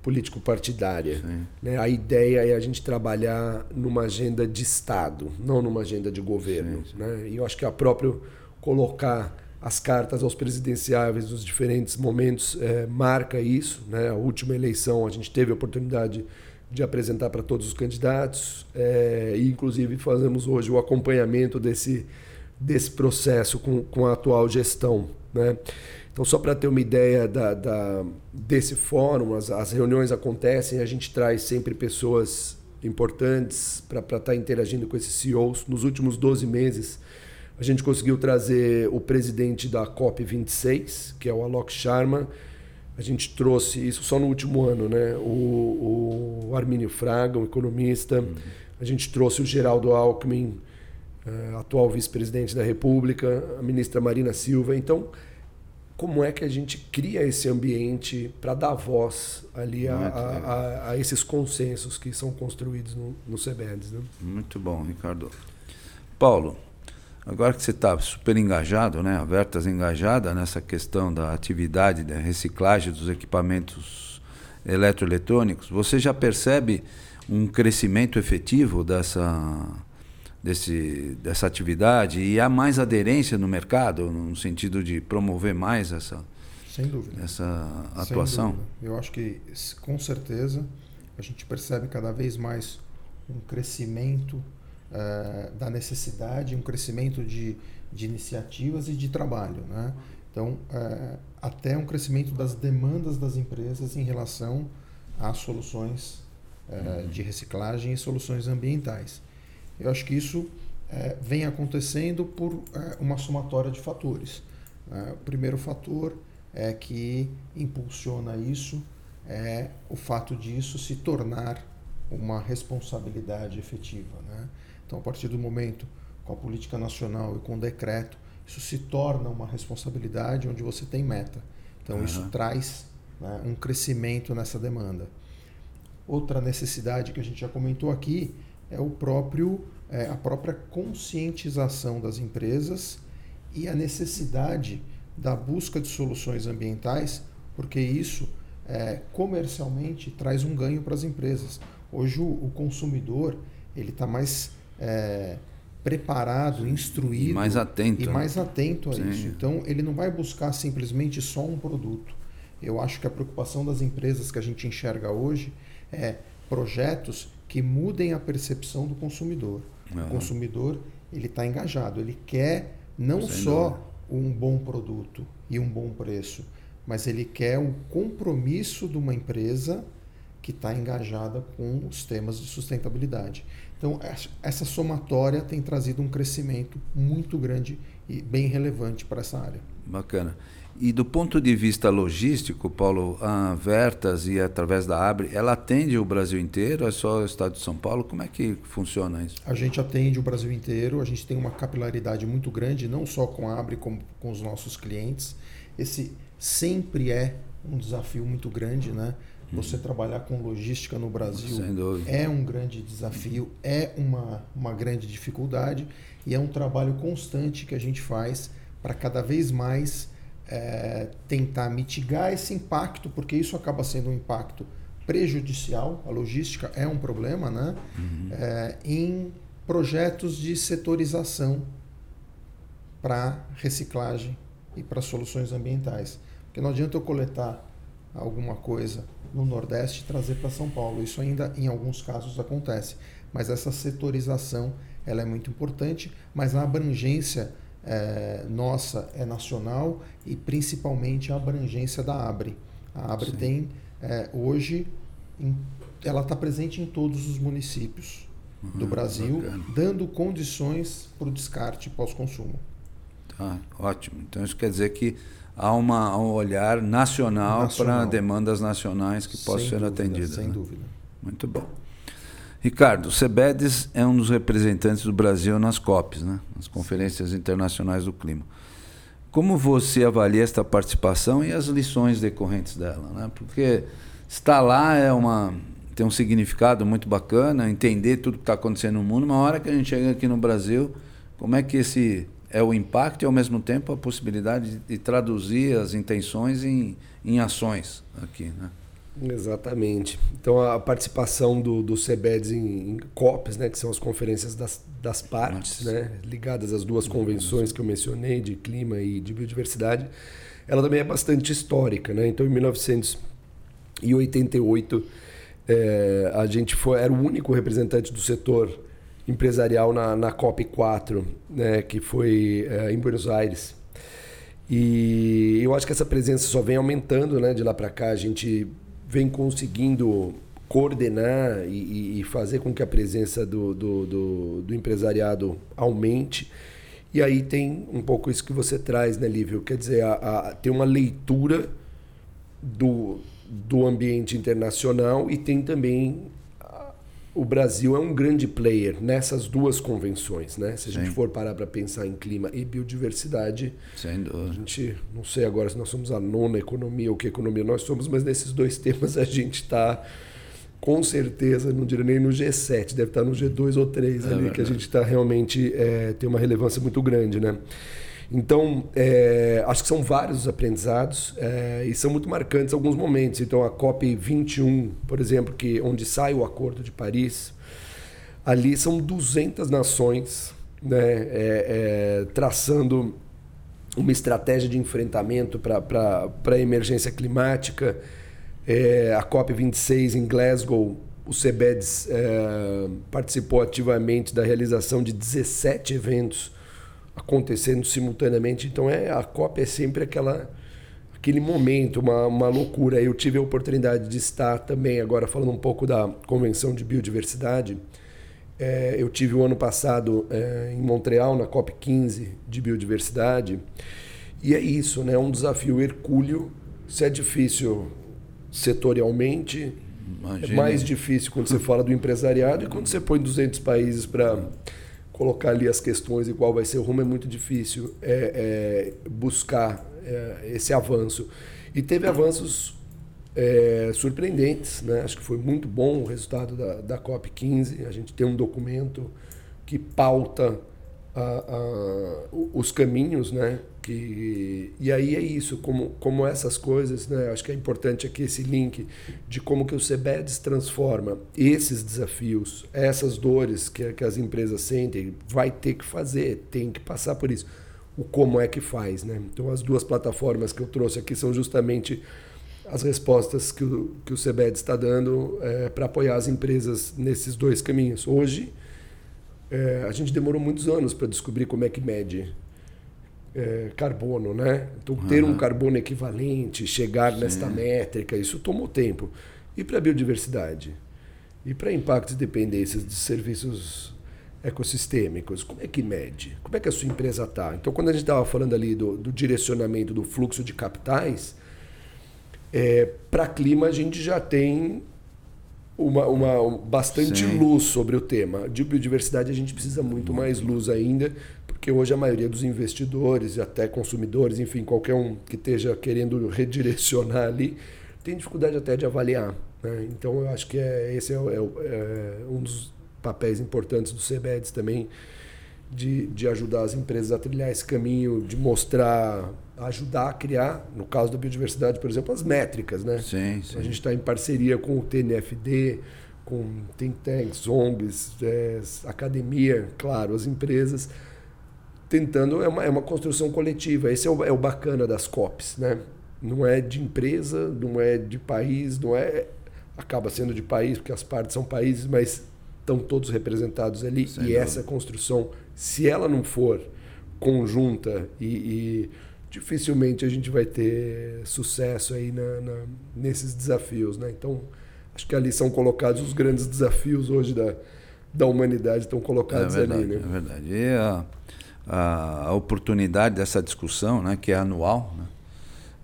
político-partidária. Né? A ideia é a gente trabalhar numa agenda de Estado, não numa agenda de governo. Sim, sim. Né? E eu acho que a próprio colocar as cartas aos presidenciáveis nos diferentes momentos é, marca isso. Né? A última eleição a gente teve a oportunidade de apresentar para todos os candidatos é, e inclusive fazemos hoje o acompanhamento desse, desse processo com, com a atual gestão. Né? Então, só para ter uma ideia da, da desse fórum, as, as, reuniões acontecem, a gente traz sempre pessoas importantes para estar tá interagindo com esses CEOs. Nos últimos 12 meses, a gente conseguiu trazer o presidente da COP26, que é o Alok Sharma. A gente trouxe isso só no último ano, né? O, o Armínio Fraga, um economista. Uhum. A gente trouxe o Geraldo Alckmin, uh, atual vice-presidente da República, a ministra Marina Silva. Então, como é que a gente cria esse ambiente para dar voz ali a, a, a, esses consensos que são construídos no, no CBEDS. Né? Muito bom, Ricardo. Paulo, agora que você está super engajado, né, a Vertas engajada nessa questão da atividade da reciclagem dos equipamentos eletroeletrônicos, você já percebe um crescimento efetivo dessa desse, dessa atividade e há mais aderência no mercado, no sentido de promover mais essa, Sem dúvida. essa atuação? Dúvida. Eu acho que, com certeza, a gente percebe cada vez mais um crescimento uh, da necessidade, um crescimento de, de iniciativas e de trabalho. Né? Então, uh, até um crescimento das demandas das empresas em relação às soluções uh, uhum. de reciclagem e soluções ambientais. Eu acho que isso vem acontecendo por uma somatória de fatores. É, o primeiro fator é que impulsiona isso é o fato disso se tornar uma responsabilidade efetiva. Né? Então, a partir do momento com a política nacional e com o decreto, isso se torna uma responsabilidade onde você tem meta. Então, uhum. isso traz né, um crescimento nessa demanda. Outra necessidade que a gente já comentou aqui é o próprio é, a própria conscientização das empresas e a necessidade da busca de soluções ambientais, porque isso é, comercialmente traz um ganho para as empresas. Hoje o, o consumidor ele está mais é, preparado, instruído e mais atento, e mais atento a Sim. isso. Então ele não vai buscar simplesmente só um produto. Eu acho que a preocupação das empresas que a gente enxerga hoje é projetos que mudem a percepção do consumidor. Uhum. O consumidor ele está engajado, ele quer não Sem só dúvida. um bom produto, e um bom preço, mas ele quer o compromisso de uma empresa que está engajada com os temas de sustentabilidade. Então, essa somatória tem trazido um crescimento muito grande e bem relevante para essa área. Bacana. E do ponto de vista logístico, Paulo, a Vertas e através da Abre, ela atende o Brasil inteiro? É só o estado de São Paulo? Como é que funciona isso? A gente atende o Brasil inteiro, a gente tem uma capilaridade muito grande, não só com a Abre, como com os nossos clientes. Esse sempre é um desafio muito grande, né? Você trabalhar com logística no Brasil é um grande desafio, é uma, uma grande dificuldade e é um trabalho constante que a gente faz para cada vez mais é, tentar mitigar esse impacto, porque isso acaba sendo um impacto prejudicial, a logística é um problema, né? Uhum. É, em projetos de setorização para reciclagem e para soluções ambientais. Porque não adianta eu coletar alguma coisa no Nordeste trazer para São Paulo. Isso ainda em alguns casos acontece. Mas essa setorização ela é muito importante, mas a abrangência é, nossa é nacional e principalmente a abrangência da Abre. A Abre Sim. tem é, hoje, em, ela está presente em todos os municípios uhum, do Brasil, bacana. dando condições para o descarte pós-consumo. Tá, ótimo. Então isso quer dizer que há uma, um olhar nacional, nacional. para demandas nacionais que possam ser dúvida, atendidas. Sem né? dúvida. Muito bom. Ricardo, o Cebedes é um dos representantes do Brasil nas COPs, né? nas Conferências Internacionais do Clima. Como você avalia esta participação e as lições decorrentes dela? Né? Porque estar lá é uma, tem um significado muito bacana, entender tudo que está acontecendo no mundo. Uma hora que a gente chega aqui no Brasil, como é que esse é o impacto e, ao mesmo tempo, a possibilidade de, traduzir as intenções em, em ações aqui, né? Exatamente. Então a participação do, do CEBEDS em, em COPs, né, que são as conferências das, das partes, né, ligadas às duas convenções que eu mencionei, de clima e de biodiversidade, ela também é bastante histórica. Né? Então em 1988 é, a gente foi, era o único representante do setor empresarial na, na COP 4, né, que foi é, em Buenos Aires. E eu acho que essa presença só vem aumentando né, de lá para cá. A gente vem conseguindo coordenar e, e, fazer com que a presença do, do, do, do, empresariado aumente. E aí tem um pouco isso que você traz, né, Lívio? Quer dizer, a, a, tem uma leitura do, do ambiente internacional e tem também o Brasil é um grande player nessas duas convenções, né? Se a gente Sim. for parar para pensar em clima e biodiversidade, Sem dúvida. a gente não sei agora se nós somos a nona economia ou que economia nós somos, mas nesses dois temas a gente está com certeza, não diria nem no G7, deve estar no G2 ou 3 é ali, verdade. que a gente está realmente é, tem uma relevância muito grande, né? Então, é, acho que são vários os aprendizados é, e são muito marcantes alguns momentos. Então, a COP 21, por exemplo, que onde sai o Acordo de Paris, ali são 200 nações né, é, é, traçando uma estratégia de enfrentamento para a emergência climática. É, a COP 26 em Glasgow, o CEBEDS é, participou ativamente da realização de 17 eventos acontecendo simultaneamente. Então é a COP é sempre aquela aquele momento, uma, uma loucura. Eu tive a oportunidade de estar também agora falando um pouco da convenção de biodiversidade. É, eu tive o ano passado é, em Montreal na COP 15 de biodiversidade e é isso, né? Um desafio hercúleo. Se é difícil setorialmente, Imagina. é mais difícil quando você fala do empresariado e quando você põe 200 países para colocar ali as questões e qual vai ser o rumo é muito difícil é, é buscar é, esse avanço. E teve avanços é, surpreendentes, né? acho que foi muito bom o resultado da, da COP15. A gente tem um documento que pauta a, a, os caminhos, né? Que, e aí é isso, como, como essas coisas, né? Acho que é importante aqui esse link de como que o CBEDS transforma esses desafios, essas dores que, que as empresas sentem, vai ter que fazer, tem que passar por isso. O como é que faz, né? Então as duas plataformas que eu trouxe aqui são justamente as respostas que o, que o CBED está dando é, para apoiar as empresas nesses dois caminhos. Hoje, é, a gente demorou muitos anos para descobrir como é que mede é, carbono, né? Então, ter uhum. um carbono equivalente, chegar Sim. nesta métrica, isso tomou tempo. E para a biodiversidade? E para impactos e dependências de serviços ecossistêmicos, como é que mede? Como é que a sua empresa está? Então, quando a gente estava falando ali do, do, direcionamento do fluxo de capitais, é, para clima a gente já tem uma, uma bastante Sim. luz sobre o tema. De biodiversidade a gente precisa muito mais luz ainda, porque hoje a maioria dos investidores e até consumidores, enfim, qualquer um que esteja querendo redirecionar ali, tem dificuldade até de avaliar. Né? Então eu acho que é, esse é, é, é um dos papéis importantes do CBEDS também, de, de ajudar as empresas a trilhar esse caminho, de mostrar, ajudar a criar, no caso da biodiversidade, por exemplo, as métricas. Né? Sim, sim. A gente está em parceria com o TNFD, com think tanks, ONGs, é, academia, claro, as empresas, tentando, é uma, é uma construção coletiva. Esse é o, é o bacana das COPs. Né? Não é de empresa, não é de país, não é acaba sendo de país, porque as partes são países, mas estão todos representados ali. Sem e dúvida. essa construção, se ela não for conjunta e, e, dificilmente a gente vai ter sucesso aí na, na, nesses desafios. Né? Então, acho que ali são colocados os grandes desafios hoje da, da humanidade, estão colocados é verdade, ali. Né? É verdade. E a, a, oportunidade dessa discussão, né, que é anual, né,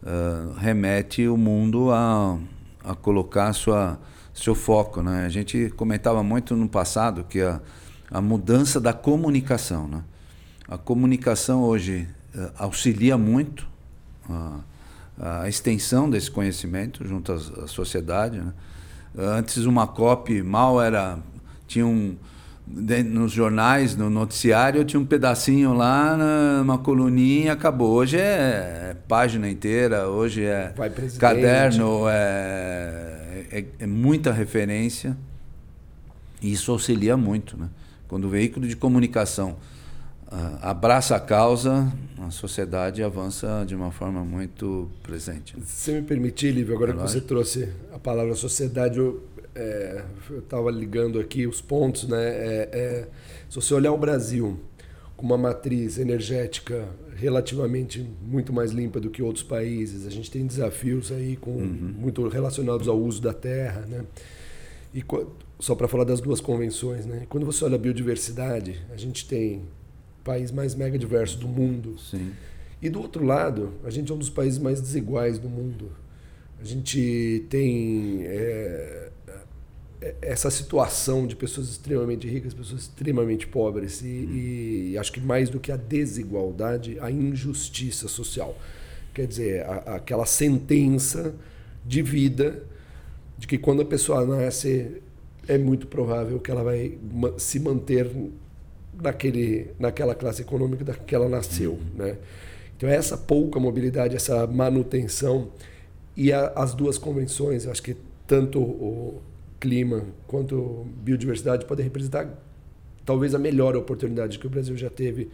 uh, remete o mundo a, a colocar sua seu foco. Né? A gente comentava muito no passado que a, a mudança da comunicação. Né? A comunicação hoje uh, auxilia muito a, a, extensão desse conhecimento junto à, à sociedade. Né? Antes uma copy mal era tinha um nos jornais, no noticiário, tinha um pedacinho lá, uma coluninha, acabou. Hoje é, é página inteira, hoje é caderno, é, é, é, muita referência. E isso auxilia muito. Né? Quando o veículo de comunicação uh, abraça a causa, a sociedade avança de uma forma muito presente. Se você me permitir, Lívio, agora é que você trouxe a palavra sociedade, eu é, eu estava ligando aqui os pontos, né? É, é, se você olhar o Brasil com uma matriz energética relativamente muito mais limpa do que outros países, a gente tem desafios aí com uhum. muito relacionados ao uso da terra, né? E só para falar das duas convenções, né? Quando você olha a biodiversidade, a gente tem o país mais mega diverso do mundo. Sim. E do outro lado, a gente é um dos países mais desiguais do mundo. A gente tem é, essa situação de pessoas extremamente ricas, pessoas extremamente pobres e, e, acho que mais do que a desigualdade, a injustiça social. Quer dizer, a, aquela sentença de vida de que quando a pessoa nasce é muito provável que ela vai se manter naquele, naquela classe econômica da que ela nasceu, né? Então essa pouca mobilidade, essa manutenção e a, as duas convenções, acho que tanto o, clima quanto biodiversidade podem representar talvez a melhor oportunidade que o Brasil já teve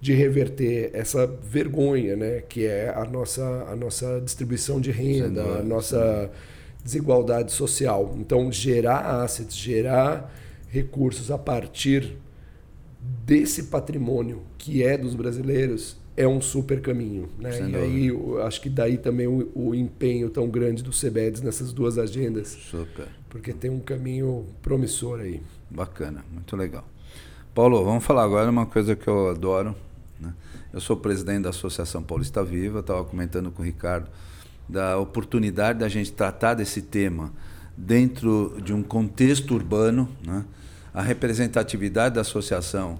de reverter essa vergonha, né, que é a nossa a nossa distribuição de renda, a nossa desigualdade social. Então, gerar assets, gerar recursos a partir desse patrimônio que é dos brasileiros é um super caminho. Né? e aí acho que daí também o, o, empenho tão grande do CBEDS nessas duas agendas. Super. Porque tem um caminho promissor aí. Bacana, muito legal. Paulo, vamos falar agora uma coisa que eu adoro. Né? Eu sou presidente da Associação Paulista Viva, estava comentando com o Ricardo da oportunidade da gente tratar desse tema dentro de um contexto urbano, né? a representatividade da associação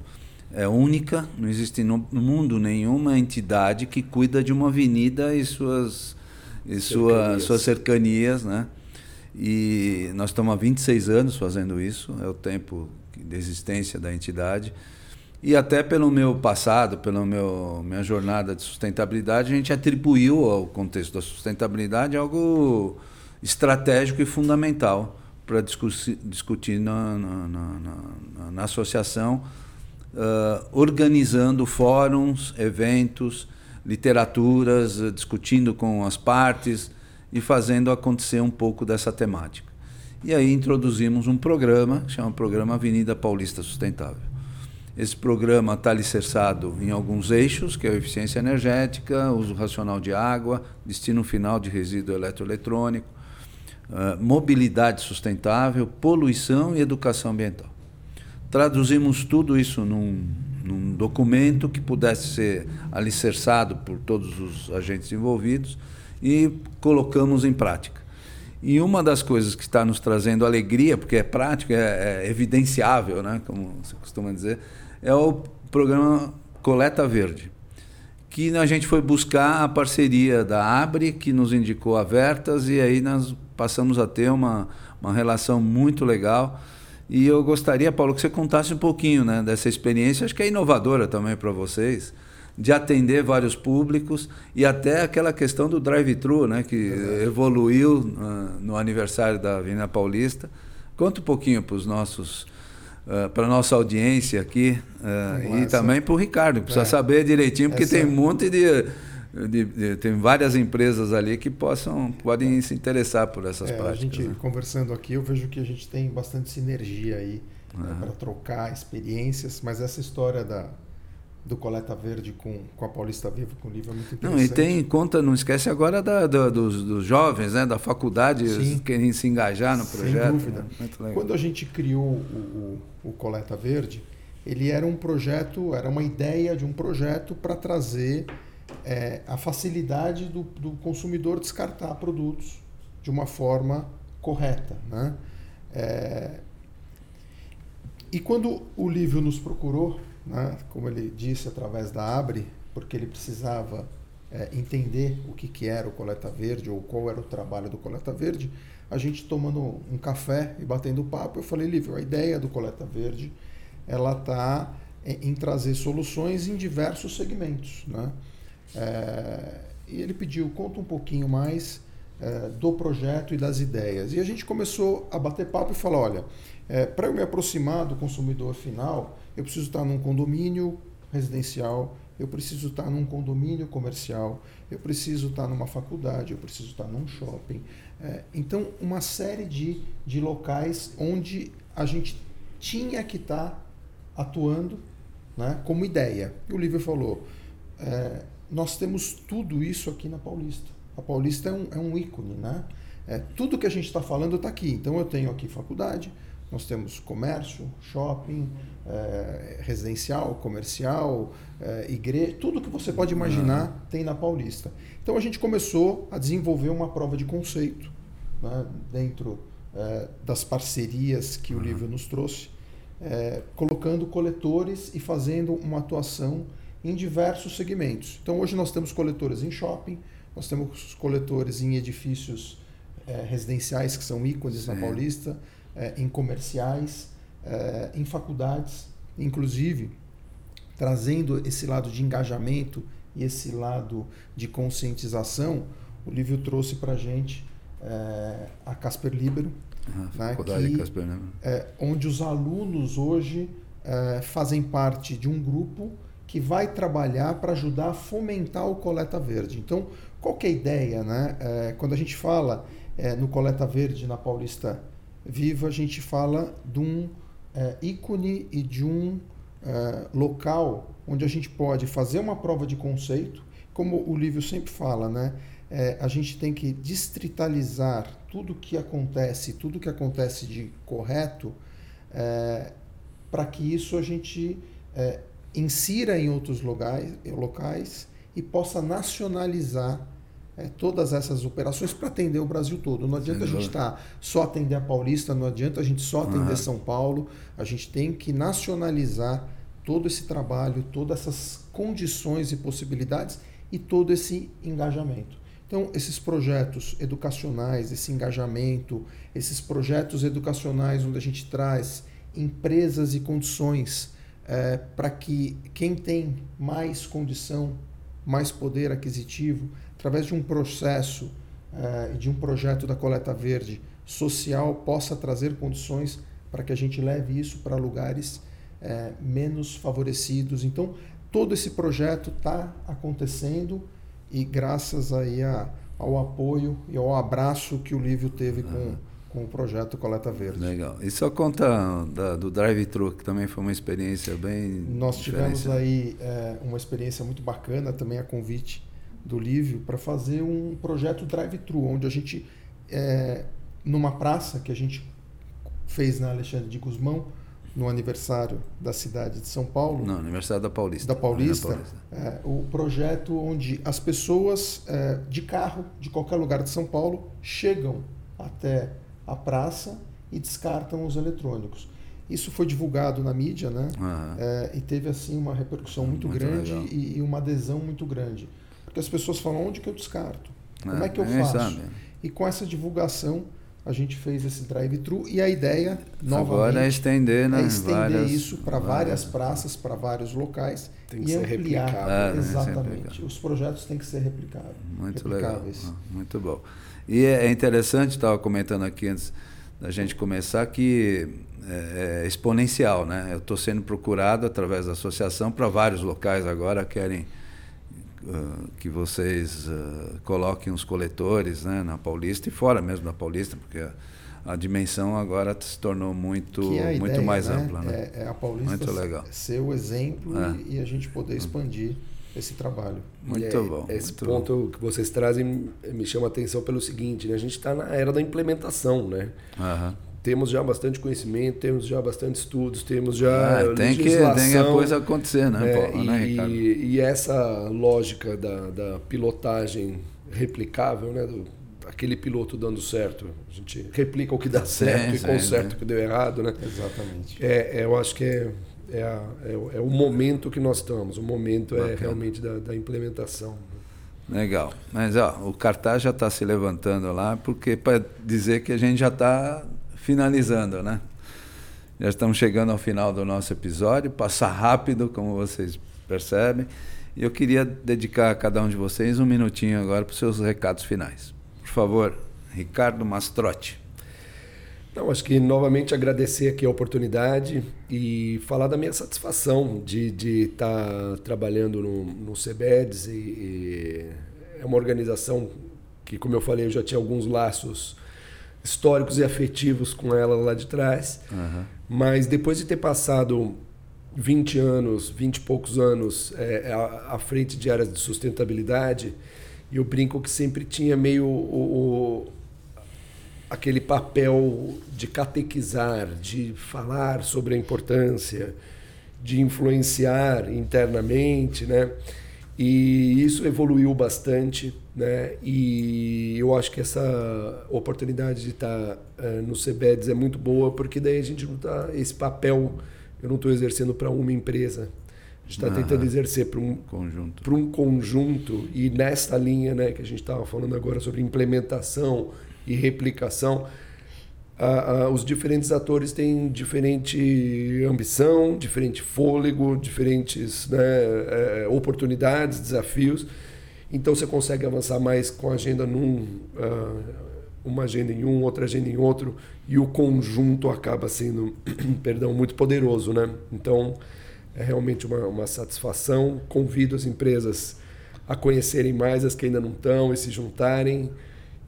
é única, não existe no mundo nenhuma entidade que cuida de uma avenida e suas, e sua, suas cercanias, né? E nós estamos há 26 anos fazendo isso, é o tempo de existência da entidade. E até pelo meu passado, pela meu, minha jornada de sustentabilidade, a gente atribuiu ao contexto da sustentabilidade algo estratégico e fundamental para discutir, discutir na, na, na, na associação uh, organizando fóruns, eventos, literaturas, discutindo com as partes e fazendo acontecer um pouco dessa temática. E aí introduzimos um programa, chama Programa Avenida Paulista Sustentável. Esse programa está alicerçado em alguns eixos, que é a eficiência energética, uso racional de água, destino final de resíduo eletroeletrônico, uh, mobilidade sustentável, poluição e educação ambiental. Traduzimos tudo isso num, num documento que pudesse ser alicerçado por todos os agentes envolvidos e colocamos em prática. E uma das coisas que está nos trazendo alegria, porque é prático, é, é evidenciável, né, como você costuma dizer, é o programa Coleta Verde, que a gente foi buscar a parceria da Abre, que nos indicou a Vertas, e aí nós passamos a ter uma, uma relação muito legal. E eu gostaria, Paulo, que você contasse um pouquinho né, dessa experiência, acho que é inovadora também para vocês, de atender vários públicos e até aquela questão do drive-thru, né, que evoluiu uh, no aniversário da Avenida Paulista. Conta um pouquinho para os nossos uh, eh, para a nossa audiência aqui uh, e também para o Ricardo, precisa é. saber direitinho, porque Essa... tem um monte de, de, de, Tem várias empresas ali que possam, podem se interessar por essas é, práticas. A gente, né? conversando aqui, eu vejo que a gente tem bastante sinergia aí uhum. né, para trocar experiências, mas essa história da do Coleta Verde com, com a Paulista Viva, com o livro é muito interessante. Não, e tem conta, não esquece agora da, da dos, dos, jovens, né, da faculdade, querem se engajar no projeto. Sem dúvida. Né? Quando a gente criou o, o, o, Coleta Verde, ele era um projeto, era uma ideia de um projeto para trazer é, a facilidade do, do consumidor descartar produtos de uma forma correta. Né? É, e quando o Lívio nos procurou, né, como ele disse, através da Abre, porque ele precisava é, entender o que, que era o Coleta Verde ou qual era o trabalho do Coleta Verde, a gente tomando um café e batendo papo, eu falei, Lívio, a ideia do Coleta Verde ela está em, em, trazer soluções em diversos segmentos. Né? É, e ele pediu, conta um pouquinho mais é, do projeto e das ideias. E a gente começou a bater papo e falar, olha, é, para eu me aproximar do consumidor final, eu preciso estar num condomínio residencial, eu preciso estar num condomínio comercial, eu preciso estar numa faculdade, eu preciso estar num shopping. É, então, uma série de, de locais onde a gente tinha que estar atuando né, como ideia. E o Lívio falou: é, nós temos tudo isso aqui na Paulista. A Paulista é um, é um ícone, né? É, tudo que a gente está falando está aqui. Então, eu tenho aqui faculdade, nós temos comércio, shopping, é, residencial, comercial, é, igreja, tudo que você pode imaginar uhum. tem na Paulista. Então a gente começou a desenvolver uma prova de conceito né, dentro é, das parcerias que uhum. o livro nos trouxe, colocando coletores e fazendo uma atuação em diversos segmentos. Então hoje nós temos coletores em shopping, nós temos coletores em edifícios residenciais que são ícones Sim. na Paulista em comerciais, é, em faculdades, inclusive trazendo esse lado de engajamento e esse lado de conscientização, o livro trouxe para a gente é, a Casper Libero, uhum, né, que, Casper, né? é, onde os alunos hoje é, fazem parte de um grupo que vai trabalhar para ajudar a fomentar o Coleta Verde. Então, qual que é a ideia? Né? É, quando a gente fala é, no Coleta Verde, na Paulista Viva, a gente fala de um é, ícone e de um é, local onde a gente pode fazer uma prova de conceito, como o livro sempre fala, né? É, a gente tem que distritalizar tudo que acontece, tudo que acontece de correto, é, para que isso a gente é, insira em outros locais e possa nacionalizar é, todas essas operações para atender o Brasil todo. Não adianta a gente estar tá só atender a Paulista, não adianta a gente só atender uhum. São Paulo. A gente tem que nacionalizar todo esse trabalho, todas essas condições e possibilidades e todo esse engajamento. Então, esses projetos educacionais, esse engajamento, esses projetos educacionais onde a gente traz empresas e condições é, para que quem tem mais condição, mais poder aquisitivo, através de um processo e uh, de um projeto da Coleta Verde social, possa trazer condições para que a gente leve isso para lugares uh, menos favorecidos. Então, todo esse projeto está acontecendo e graças aí a, ao apoio e ao abraço que o Lívio teve com, com o projeto Coleta Verde. Legal. E só conta da, do drive-thru, que também foi uma experiência bem. Nós tivemos aí é, uma experiência muito bacana, também a convite do Lívio, para fazer um projeto drive-thru, onde a gente, é, numa praça que a gente fez na Alexandre de Guzmão, no aniversário da cidade de São Paulo. Não, aniversário da Paulista. Da Paulista. Paulista. É, o projeto onde as pessoas é, de carro, de qualquer lugar de São Paulo, chegam até a praça e descartam os eletrônicos. Isso foi divulgado na mídia, né? Uhum. É, e teve assim uma repercussão muito, muito grande e, e, uma adesão muito grande. Porque as pessoas falam, onde que eu descarto? Como é, é que eu faço? Sabe. E com essa divulgação a gente fez esse drive-thru e a ideia novamente Agora é estender, né? é estender várias, isso para várias, várias praças, para vários locais tem que e ser ampliar. É, exatamente. Os projetos têm que ser replicados. Muito legal. Ah, muito bom. E é, é interessante, estava comentando aqui antes da gente começar, que é, é exponencial, né? Eu estou sendo procurado através da associação para vários locais agora querem que vocês uh, coloquem os coletores né, na Paulista e fora mesmo da Paulista, porque a, dimensão agora se tornou muito, muito ideia, mais né? ampla. Né? É, é a Paulista muito legal. ser o exemplo é. e, e, a gente poder expandir esse trabalho. Muito é, bom. Esse muito ponto bom. que vocês trazem me chama a atenção pelo seguinte, né? a gente está na era da implementação, né? Uhum temos já bastante conhecimento, temos já bastante estudos, temos já ah, tem que tem a coisa acontecer, né, é, Paulo, né, e, né, e essa lógica da, da pilotagem replicável, né, do, aquele piloto dando certo, a gente replica o que dá certo sim, e conserta sim, o que deu errado, né? Exatamente. É, é eu acho que é, é, a, é, é, o momento que nós estamos, o momento é Bacana. é realmente da, da implementação. Legal. Mas ó, o cartaz já está se levantando lá, porque para dizer que a gente já está finalizando, né? Já estamos chegando ao final do nosso episódio, passa rápido, como vocês percebem. E eu queria dedicar a cada um de vocês um minutinho agora para os seus recados finais. Por favor, Ricardo Mastrotti. Não, acho que novamente agradecer aqui a oportunidade e falar da minha satisfação de, estar tá trabalhando no, no CBEDS e, e é uma organização que, como eu falei, eu já tinha alguns laços históricos e afetivos com ela lá de trás. Uhum. Mas depois de ter passado 20 anos, 20 e poucos anos é, à, à, frente de áreas de sustentabilidade, eu brinco que sempre tinha meio o, o, aquele papel de catequizar, de falar sobre a importância, de influenciar internamente, né? E isso evoluiu bastante, né? E eu acho que essa oportunidade de estar uh, no CBEDS é muito boa, porque daí a gente não tá esse papel, eu não estou exercendo para uma empresa. A gente está ah, tentando exercer para um conjunto. Para um conjunto e nesta linha, né, que a gente estava falando agora sobre implementação e replicação, os diferentes atores têm diferente ambição, diferente fôlego, diferentes né, é, oportunidades, desafios. Então você consegue avançar mais com a agenda num, uh, uma agenda em um, outra agenda em outro, e o conjunto acaba sendo, perdão, muito poderoso, né? Então é realmente uma, uma satisfação. Convido as empresas a conhecerem mais as que ainda não estão e se juntarem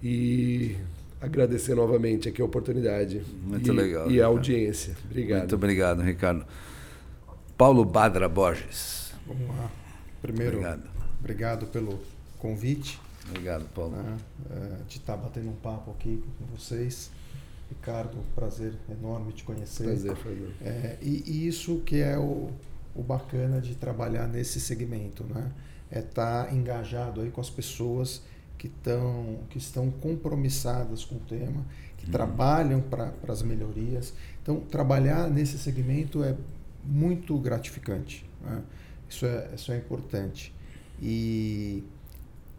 e agradecer novamente aqui a oportunidade. Muito e, legal. E a audiência. Obrigado. Muito obrigado, Ricardo. Paulo Badra Borges. Vamos lá. Primeiro, obrigado, obrigado pelo convite. Obrigado, Paulo. Né, é, de estar batendo um papo aqui com vocês. Ricardo, prazer enorme te conhecer. Prazer, prazer. É, e, e, isso que é o, o bacana de trabalhar nesse segmento, né? É estar tá engajado aí com as pessoas que, tão, que estão compromissadas com o tema, que uhum. trabalham para as melhorias. Então, trabalhar nesse segmento é muito gratificante. Né? Isso, é, isso é importante. E,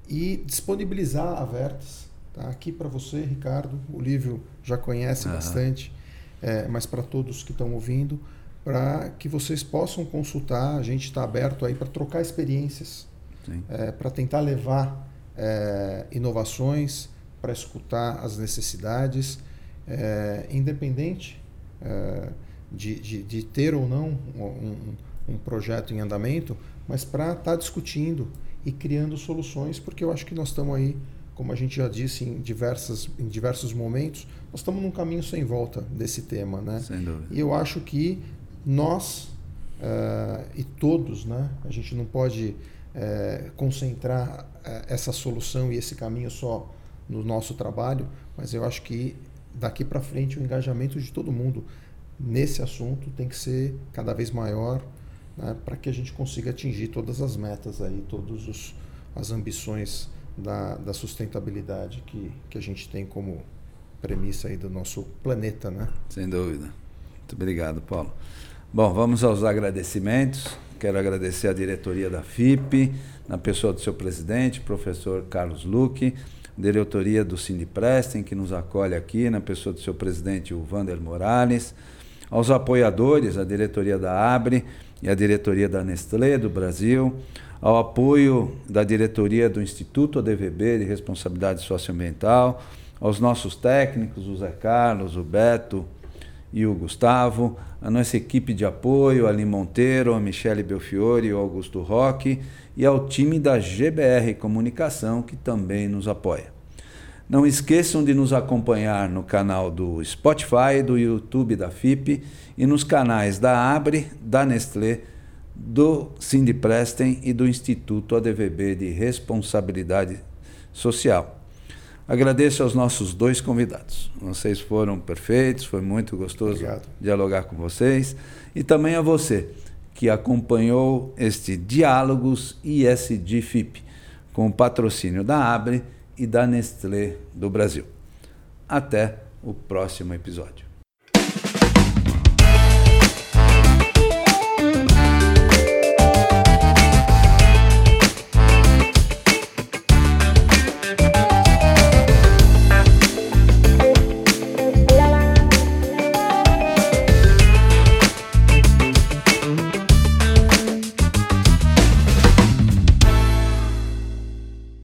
e disponibilizar a Vertes. Tá? Aqui para você, Ricardo, o Lívio já conhece uhum. bastante, é, mas para todos que estão ouvindo, para que vocês possam consultar. A gente está aberto aí para trocar experiências, é, para tentar levar é, inovações, para escutar as necessidades, é, independente é, de, de, de, ter ou não um, um projeto em andamento, mas para estar tá discutindo e criando soluções, porque eu acho que nós estamos aí como a gente já disse em, diversas, em diversos momentos, nós estamos num caminho sem volta desse tema. Né? Sem dúvida. E eu acho que nós uh, e todos, né, a gente não pode uh, concentrar uh, essa solução e esse caminho só no nosso trabalho, mas eu acho que daqui para frente o engajamento de todo mundo nesse assunto tem que ser cada vez maior né, para que a gente consiga atingir todas as metas aí, todas as ambições da, da sustentabilidade que, que a gente tem como premissa aí do nosso planeta, né? Sem dúvida. Muito obrigado, Paulo. Bom, vamos aos agradecimentos. Quero agradecer a diretoria da FIP, na pessoa do seu presidente, professor Carlos Luque, diretoria do Sindiprestem, que nos acolhe aqui, na pessoa do seu presidente, o Vander Morales, aos apoiadores, a diretoria da Abre e a diretoria da Nestlé do Brasil, ao apoio da diretoria do Instituto ADVB de Responsabilidade Socioambiental, aos nossos técnicos, o Zé Carlos, o Beto e o Gustavo, a nossa equipe de apoio, a Ali Monteiro, a Michele Belfiore e o Augusto Roque, e ao time da GBR Comunicação, que também nos apoia. Não esqueçam de nos acompanhar no canal do Spotify, do YouTube da FIP e nos canais da Abre, da Nestlé, do Cindy Prestem e do Instituto ADVB de Responsabilidade Social. Agradeço aos nossos dois convidados. Vocês foram perfeitos, foi muito gostoso Obrigado. dialogar com vocês. E também a você, que acompanhou este Diálogos ISD FIP, com o patrocínio da Abre e da Nestlé do Brasil. Até o próximo episódio.